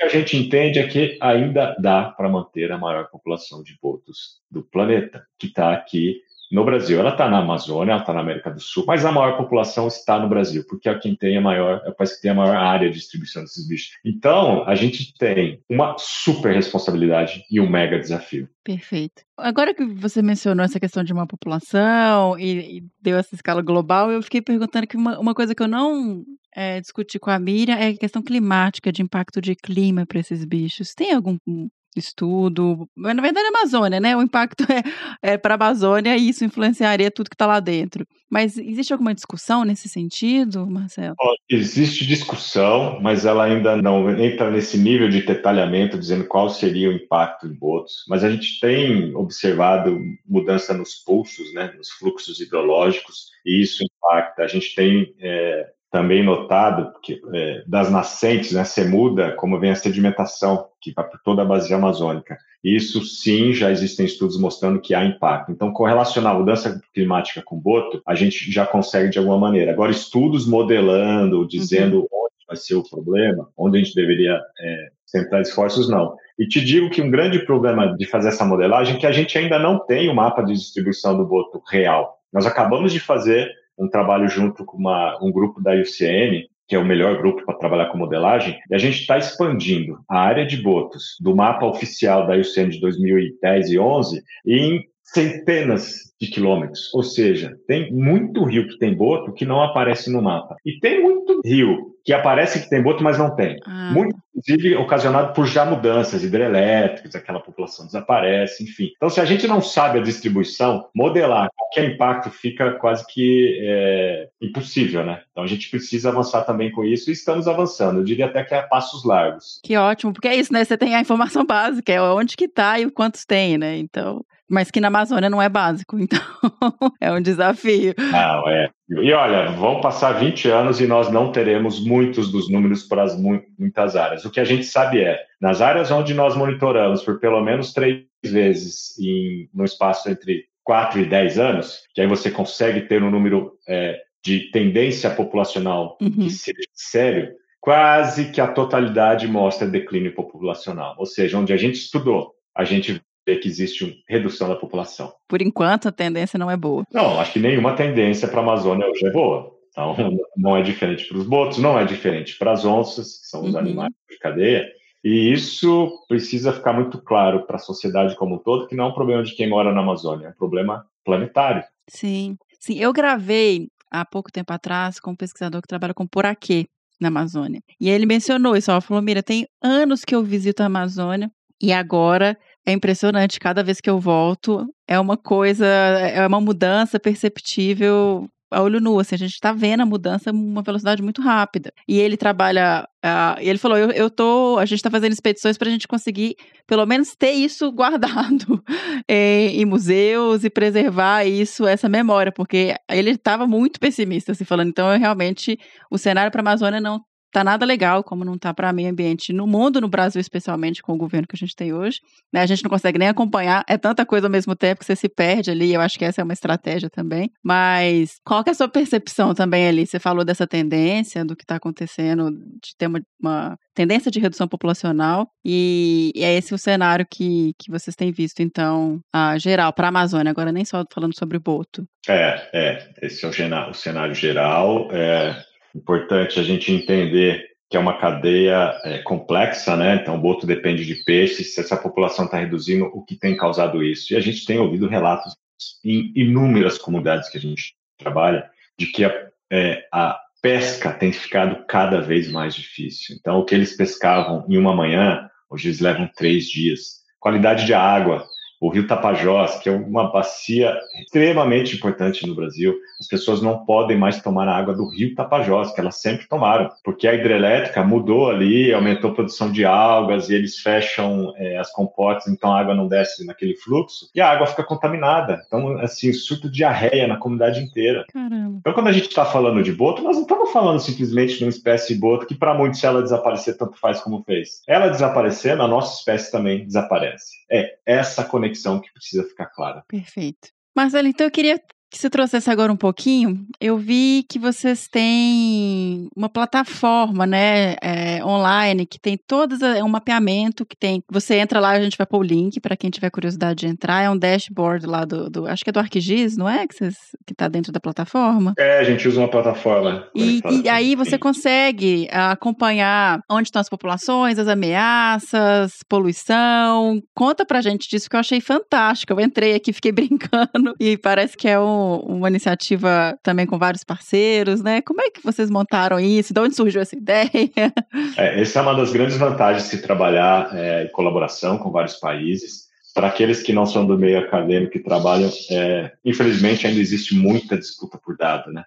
que a gente entende é que ainda dá para manter a maior população de botos do planeta, que está aqui no Brasil. Ela está na Amazônia, ela está na América do Sul, mas a maior população está no Brasil, porque é quem tem a maior, é o país que tem a maior área de distribuição desses bichos. Então, a gente tem uma super responsabilidade e um mega desafio. Perfeito. Agora que você mencionou essa questão de uma população e, e deu essa escala global, eu fiquei perguntando que uma, uma coisa que eu não é, discutir com a Miriam é a questão climática, de impacto de clima para esses bichos. Tem algum estudo? Na verdade, é a Amazônia, né? O impacto é, é para a Amazônia e isso influenciaria tudo que está lá dentro. Mas existe alguma discussão nesse sentido, Marcelo? Existe discussão, mas ela ainda não entra nesse nível de detalhamento, dizendo qual seria o impacto em botos. Mas a gente tem observado mudança nos pulsos, né, nos fluxos hidrológicos, e isso impacta. A gente tem é, também notado que é, das nascentes, né, você muda como vem a sedimentação que vai por toda a bacia amazônica. Isso sim, já existem estudos mostrando que há impacto. Então, correlacionar a mudança climática com boto, a gente já consegue de alguma maneira. Agora, estudos modelando, dizendo uhum. onde vai ser o problema, onde a gente deveria é, centrar esforços, não. E te digo que um grande problema de fazer essa modelagem é que a gente ainda não tem o mapa de distribuição do boto real. Nós acabamos de fazer um trabalho junto com uma, um grupo da UCN, que é o melhor grupo para trabalhar com modelagem, e a gente está expandindo a área de botos do mapa oficial da UCN de 2010 e 11 em centenas de quilômetros. Ou seja, tem muito rio que tem boto que não aparece no mapa. E tem muito rio que aparece que tem boto, mas não tem. Ah. Muito, inclusive, ocasionado por já mudanças hidrelétricas, aquela população desaparece, enfim. Então, se a gente não sabe a distribuição, modelar qualquer impacto fica quase que é, impossível, né? Então, a gente precisa avançar também com isso e estamos avançando. Eu diria até que é a passos largos. Que ótimo, porque é isso, né? Você tem a informação básica, é onde que tá e quantos tem, né? Então mas que na Amazônia não é básico, então é um desafio. Não, é. E olha, vão passar 20 anos e nós não teremos muitos dos números para as muitas áreas. O que a gente sabe é, nas áreas onde nós monitoramos por pelo menos três vezes em, no espaço entre 4 e 10 anos, que aí você consegue ter um número é, de tendência populacional uhum. que seja sério, quase que a totalidade mostra declínio populacional. Ou seja, onde a gente estudou, a gente que existe uma redução da população. Por enquanto, a tendência não é boa. Não, acho que nenhuma tendência para a Amazônia hoje é boa. Então, não é diferente para os botos, não é diferente para as onças, que são os uhum. animais de cadeia. E isso precisa ficar muito claro para a sociedade como um todo, que não é um problema de quem mora na Amazônia, é um problema planetário. Sim, sim. Eu gravei há pouco tempo atrás com um pesquisador que trabalha com poraquê na Amazônia. E ele mencionou isso, ó, falou, mira, tem anos que eu visito a Amazônia e agora é impressionante. Cada vez que eu volto, é uma coisa, é uma mudança perceptível a olho nu, assim, a gente está vendo a mudança uma velocidade muito rápida. E ele trabalha, uh, ele falou, eu, eu tô, a gente está fazendo expedições para a gente conseguir, pelo menos, ter isso guardado em, em, museus e preservar isso, essa memória, porque ele estava muito pessimista, assim, falando, então, eu, realmente, o cenário para a Amazônia não tá nada legal, como não tá para meio ambiente no mundo, no Brasil especialmente, com o governo que a gente tem hoje. Né? A gente não consegue nem acompanhar, é tanta coisa ao mesmo tempo que você se perde ali, eu acho que essa é uma estratégia também. Mas qual que é a sua percepção também ali? Você falou dessa tendência, do que está acontecendo, de ter uma, uma, tendência de redução populacional, e, e, é esse o cenário que, que vocês têm visto, então, a geral, para a Amazônia, agora nem só falando sobre o Boto. É, é, esse é o, o cenário geral. É Importante a gente entender que é uma cadeia é, complexa, né? Então, o boto depende de peixes. Se essa população está reduzindo, o que tem causado isso? E a gente tem ouvido relatos em inúmeras comunidades que a gente trabalha de que a, é, a pesca tem ficado cada vez mais difícil. Então, o que eles pescavam em uma manhã, hoje eles levam três dias. Qualidade de água, o rio Tapajós, que é uma bacia extremamente importante no Brasil. As pessoas não podem mais tomar a água do rio Tapajós, que elas sempre tomaram, porque a hidrelétrica mudou ali, aumentou a produção de algas e eles fecham é, as comportas, então a água não desce naquele fluxo e a água fica contaminada. Então, assim, surto de diarreia na comunidade inteira. Caramba. Então, quando a gente está falando de boto, nós não estamos falando simplesmente de uma espécie de boto que, para muitos, se ela desaparecer, tanto faz como fez. Ela desaparecendo, a nossa espécie também desaparece. É essa conexão que precisa ficar clara. Perfeito. Marcelo, então eu queria que você trouxesse agora um pouquinho, eu vi que vocês têm uma plataforma, né, é, online, que tem todos, é um mapeamento, que tem, você entra lá, a gente vai pôr o link para quem tiver curiosidade de entrar, é um dashboard lá do, do acho que é do ArcGIS, não é, que, vocês, que tá dentro da plataforma? É, a gente usa uma plataforma. E, e aí você consegue acompanhar onde estão as populações, as ameaças, poluição, conta pra gente disso que eu achei fantástico, eu entrei aqui, fiquei brincando, e parece que é um uma iniciativa também com vários parceiros, né? Como é que vocês montaram isso? De onde surgiu essa ideia? É, essa é uma das grandes vantagens de trabalhar é, em colaboração com vários países. Para aqueles que não são do meio acadêmico e trabalham, é, infelizmente ainda existe muita disputa por dado, né?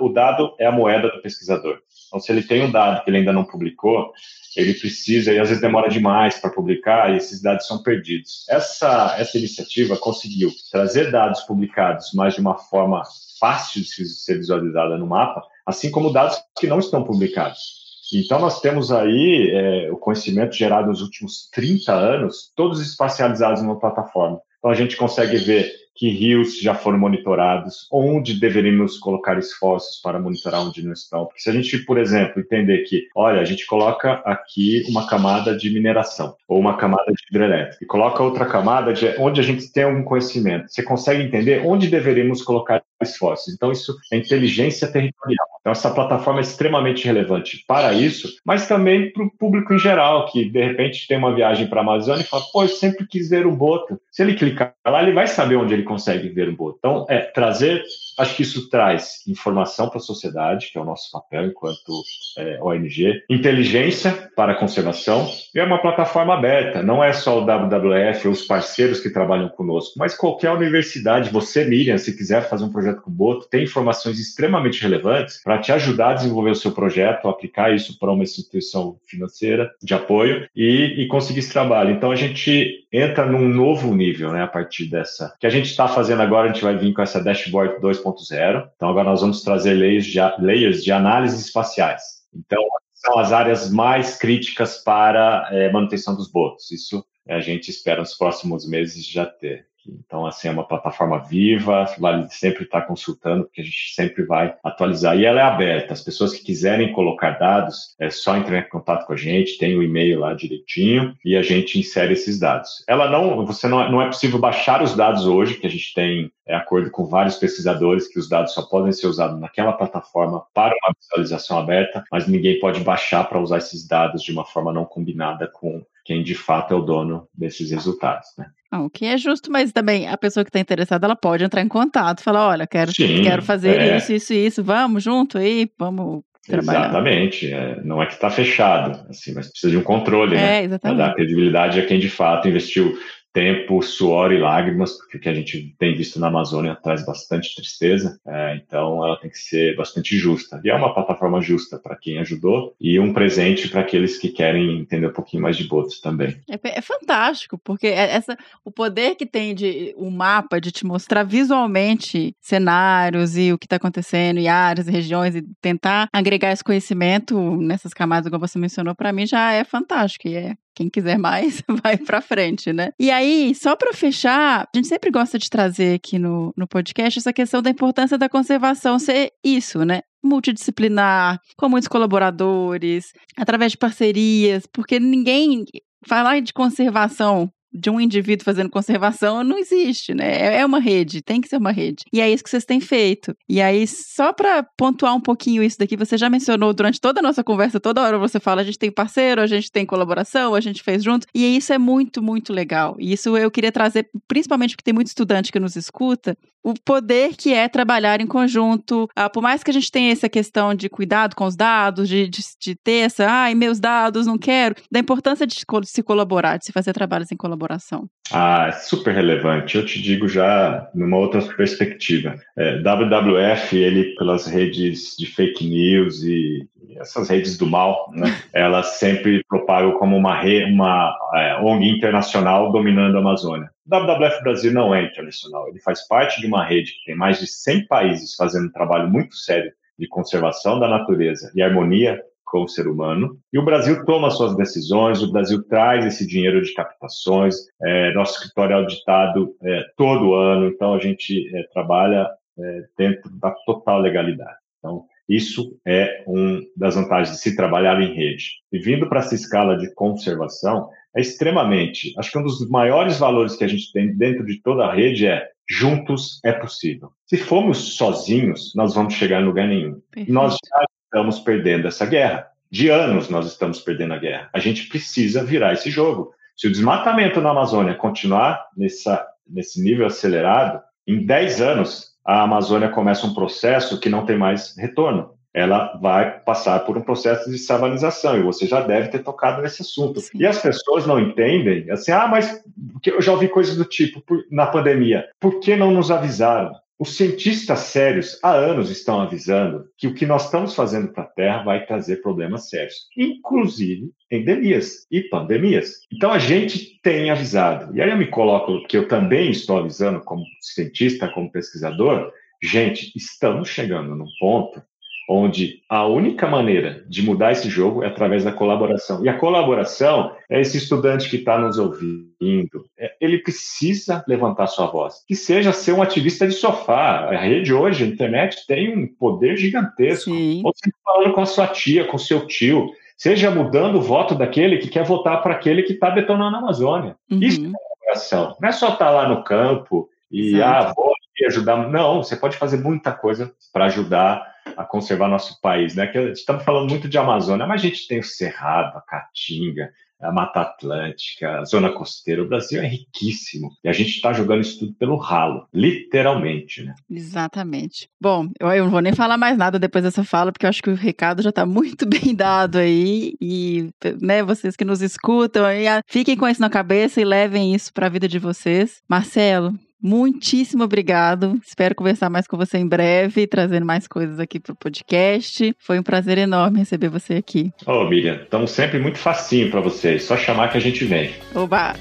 O dado é a moeda do pesquisador. Então, se ele tem um dado que ele ainda não publicou, ele precisa, e às vezes demora demais para publicar, e esses dados são perdidos. Essa, essa iniciativa conseguiu trazer dados publicados, mas de uma forma fácil de ser visualizada no mapa, assim como dados que não estão publicados. Então, nós temos aí é, o conhecimento gerado nos últimos 30 anos, todos espacializados numa plataforma. Então, a gente consegue ver que rios já foram monitorados, onde deveríamos colocar esforços para monitorar onde não estão. Porque se a gente, por exemplo, entender que, olha, a gente coloca aqui uma camada de mineração ou uma camada de hidrelétrica e coloca outra camada de onde a gente tem algum conhecimento, você consegue entender onde deveríamos colocar esforços. Então, isso é inteligência territorial. Então, essa plataforma é extremamente relevante para isso, mas também para o público em geral, que de repente tem uma viagem para a Amazônia e fala, pô, eu sempre quis ver um boto. Se ele clicar lá, ele vai saber onde ele consegue ver um boto. Então, é trazer, acho que isso traz informação para a sociedade, que é o nosso papel enquanto é, ONG, inteligência para a conservação, e é uma plataforma aberta, não é só o WWF ou os parceiros que trabalham conosco, mas qualquer universidade, você, Miriam, se quiser fazer um projeto com o boto, tem informações extremamente relevantes para te ajudar a desenvolver o seu projeto, aplicar isso para uma instituição financeira de apoio e, e conseguir esse trabalho. Então, a gente entra num novo nível, né, a partir dessa. que a gente está fazendo agora, a gente vai vir com essa dashboard 2.0. Então, agora nós vamos trazer layers de, layers de análise espaciais. Então, são as áreas mais críticas para é, manutenção dos botos. Isso a gente espera nos próximos meses já ter. Então, assim, é uma plataforma viva, vale sempre estar consultando, porque a gente sempre vai atualizar. E ela é aberta. As pessoas que quiserem colocar dados, é só entrar em contato com a gente, tem o e-mail lá direitinho, e a gente insere esses dados. Ela não, você não, não é possível baixar os dados hoje, que a gente tem é, acordo com vários pesquisadores que os dados só podem ser usados naquela plataforma para uma visualização aberta, mas ninguém pode baixar para usar esses dados de uma forma não combinada com quem de fato é o dono desses resultados, né? Ah, o que é justo, mas também a pessoa que está interessada, ela pode entrar em contato, falar, olha, quero, Sim, quero fazer é... isso, isso, isso, vamos junto aí, vamos trabalhar. Exatamente, é, não é que está fechado, assim, mas precisa de um controle, é, né? Exatamente. Para dar credibilidade a quem de fato investiu tempo, suor e lágrimas, porque o que a gente tem visto na Amazônia traz bastante tristeza, é, então ela tem que ser bastante justa. E é uma plataforma justa para quem ajudou e um presente para aqueles que querem entender um pouquinho mais de botos também. É, é, fantástico, porque é essa, o poder que tem de o um mapa de te mostrar visualmente cenários e o que está acontecendo, e áreas, e regiões, e tentar agregar esse conhecimento nessas camadas, como você mencionou, para mim já é fantástico. E é quem quiser mais, vai para frente, né? E aí, só para fechar, a gente sempre gosta de trazer aqui no, no podcast essa questão da importância da conservação ser isso, né? Multidisciplinar, com muitos colaboradores, através de parcerias, porque ninguém falar de conservação de um indivíduo fazendo conservação não existe, né? É, é uma rede, tem que ser uma rede. E é isso que vocês têm feito. E aí, só para pontuar um pouquinho isso daqui, você já mencionou durante toda a nossa conversa, toda hora você fala, a gente tem parceiro, a gente tem colaboração, a gente fez junto. E isso é muito, muito legal. E isso eu queria trazer, principalmente porque tem muito estudante que nos escuta, o poder que é trabalhar em conjunto. Ah, por mais que a gente tenha essa questão de cuidado com os dados, de, de, de ter essa, ai, meus dados, não quero, da importância de se colaborar, de se fazer trabalhos em colaboração. Ah, é super relevante. Eu te digo já numa outra perspectiva. É, WWF, ele pelas redes de fake news e essas redes do mal, né, elas sempre propagam como uma, re, uma é, ONG internacional dominando a Amazônia. WWF Brasil não é internacional, ele faz parte de uma rede que tem mais de 100 países fazendo um trabalho muito sério de conservação da natureza e harmonia com o ser humano. E o Brasil toma suas decisões, o Brasil traz esse dinheiro de captações, é, nosso escritório é auditado é, todo ano, então a gente é, trabalha é, dentro da total legalidade. Então, isso é uma das vantagens de se trabalhar em rede. E vindo para essa escala de conservação, é extremamente. Acho que um dos maiores valores que a gente tem dentro de toda a rede é juntos é possível. Se formos sozinhos, nós vamos chegar em lugar nenhum. Perfeito. Nós já estamos perdendo essa guerra. De anos nós estamos perdendo a guerra. A gente precisa virar esse jogo. Se o desmatamento na Amazônia continuar nessa, nesse nível acelerado, em 10 anos a Amazônia começa um processo que não tem mais retorno ela vai passar por um processo de savanização, e você já deve ter tocado nesse assunto. Sim. E as pessoas não entendem, assim, ah, mas eu já ouvi coisas do tipo na pandemia, por que não nos avisaram? Os cientistas sérios há anos estão avisando que o que nós estamos fazendo para a Terra vai trazer problemas sérios, inclusive endemias e pandemias. Então a gente tem avisado. E aí eu me coloco que eu também estou avisando como cientista, como pesquisador, gente, estamos chegando num ponto onde a única maneira de mudar esse jogo é através da colaboração. E a colaboração é esse estudante que está nos ouvindo, é, ele precisa levantar sua voz, que seja ser um ativista de sofá. A rede hoje, a internet, tem um poder gigantesco. Sim. Ou você falando com a sua tia, com o seu tio, seja mudando o voto daquele que quer votar para aquele que está detonando a Amazônia. Uhum. Isso é colaboração. Não é só estar tá lá no campo e, Exato. ah, vou ajudar. Não, você pode fazer muita coisa para ajudar a conservar nosso país, né? Que estamos falando muito de Amazônia, mas a gente tem o Cerrado, a Caatinga, a Mata Atlântica, a Zona Costeira. O Brasil é riquíssimo e a gente está jogando isso tudo pelo ralo, literalmente, né? Exatamente. Bom, eu, não vou nem falar mais nada depois dessa fala, porque eu acho que o recado já está muito bem dado aí e, né, vocês que nos escutam, aí, fiquem com isso na cabeça e levem isso para a vida de vocês. Marcelo, Muitíssimo obrigado. Espero conversar mais com você em breve, trazendo mais coisas aqui para o podcast. Foi um prazer enorme receber você aqui. Ô, oh, Miriam, estamos sempre muito facinho para vocês. Só chamar que a gente vem. Oba!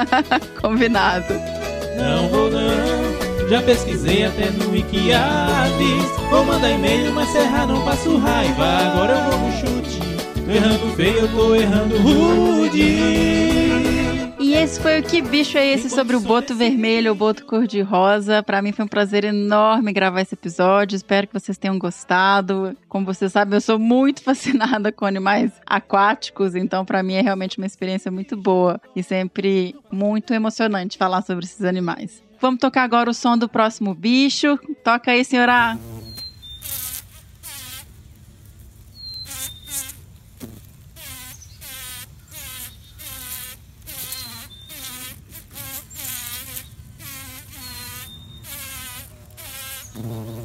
Combinado. Não vou não. Já pesquisei até no Wikiaves. Vou mandar e-mail, mas serrar não passo raiva. Agora eu vou no chute. Tô errando feio, eu tô errando rude. E esse foi o Que Bicho é Esse sobre o boto vermelho, o boto cor-de-rosa. Para mim foi um prazer enorme gravar esse episódio. Espero que vocês tenham gostado. Como vocês sabem, eu sou muito fascinada com animais aquáticos, então para mim é realmente uma experiência muito boa e sempre muito emocionante falar sobre esses animais. Vamos tocar agora o som do próximo bicho. Toca aí, senhora. Mm-hmm.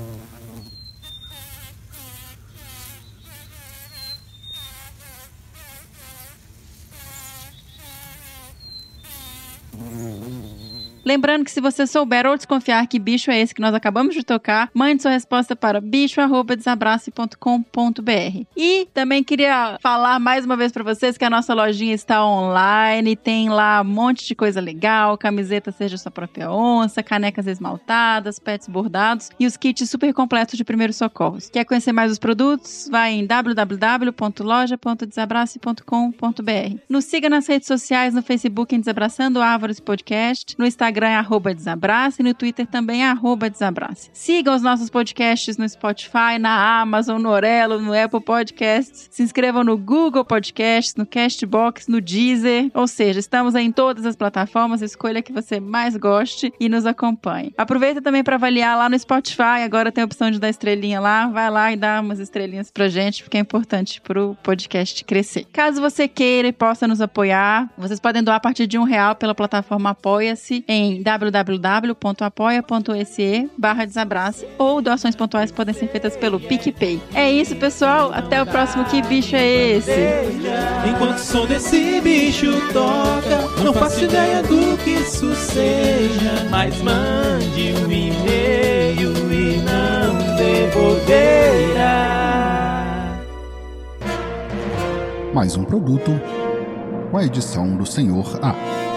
Lembrando que se você souber ou desconfiar que bicho é esse que nós acabamos de tocar, mande sua resposta para bicho@desabrace.com.br. E também queria falar mais uma vez para vocês que a nossa lojinha está online, tem lá um monte de coisa legal, camiseta seja sua própria onça, canecas esmaltadas, pets bordados e os kits super completos de primeiros socorros. Quer conhecer mais os produtos? Vai em www.loja.desabrace.com.br. Nos siga nas redes sociais, no Facebook em Desabraçando Árvores Podcast, no Instagram Instagram é arroba Desabrace e no Twitter também é arroba Desabrace. Sigam os nossos podcasts no Spotify, na Amazon, no Orelo, no Apple Podcasts. Se inscrevam no Google Podcasts, no Castbox, no Deezer. Ou seja, estamos em todas as plataformas. Escolha que você mais goste e nos acompanhe. Aproveita também para avaliar lá no Spotify. Agora tem a opção de dar estrelinha lá. Vai lá e dá umas estrelinhas pra gente, porque é importante pro podcast crescer. Caso você queira e possa nos apoiar, vocês podem doar a partir de um real pela plataforma Apoia-se em em www.apoia.se barra desabrace ou doações pontuais podem ser feitas pelo PicPay. É isso, pessoal. Até o próximo Que Bicho é Esse? Enquanto o som desse bicho toca, não faço ideia do que isso seja, mas mande um e-mail e não devolverá. Mais um produto com a edição do Senhor A.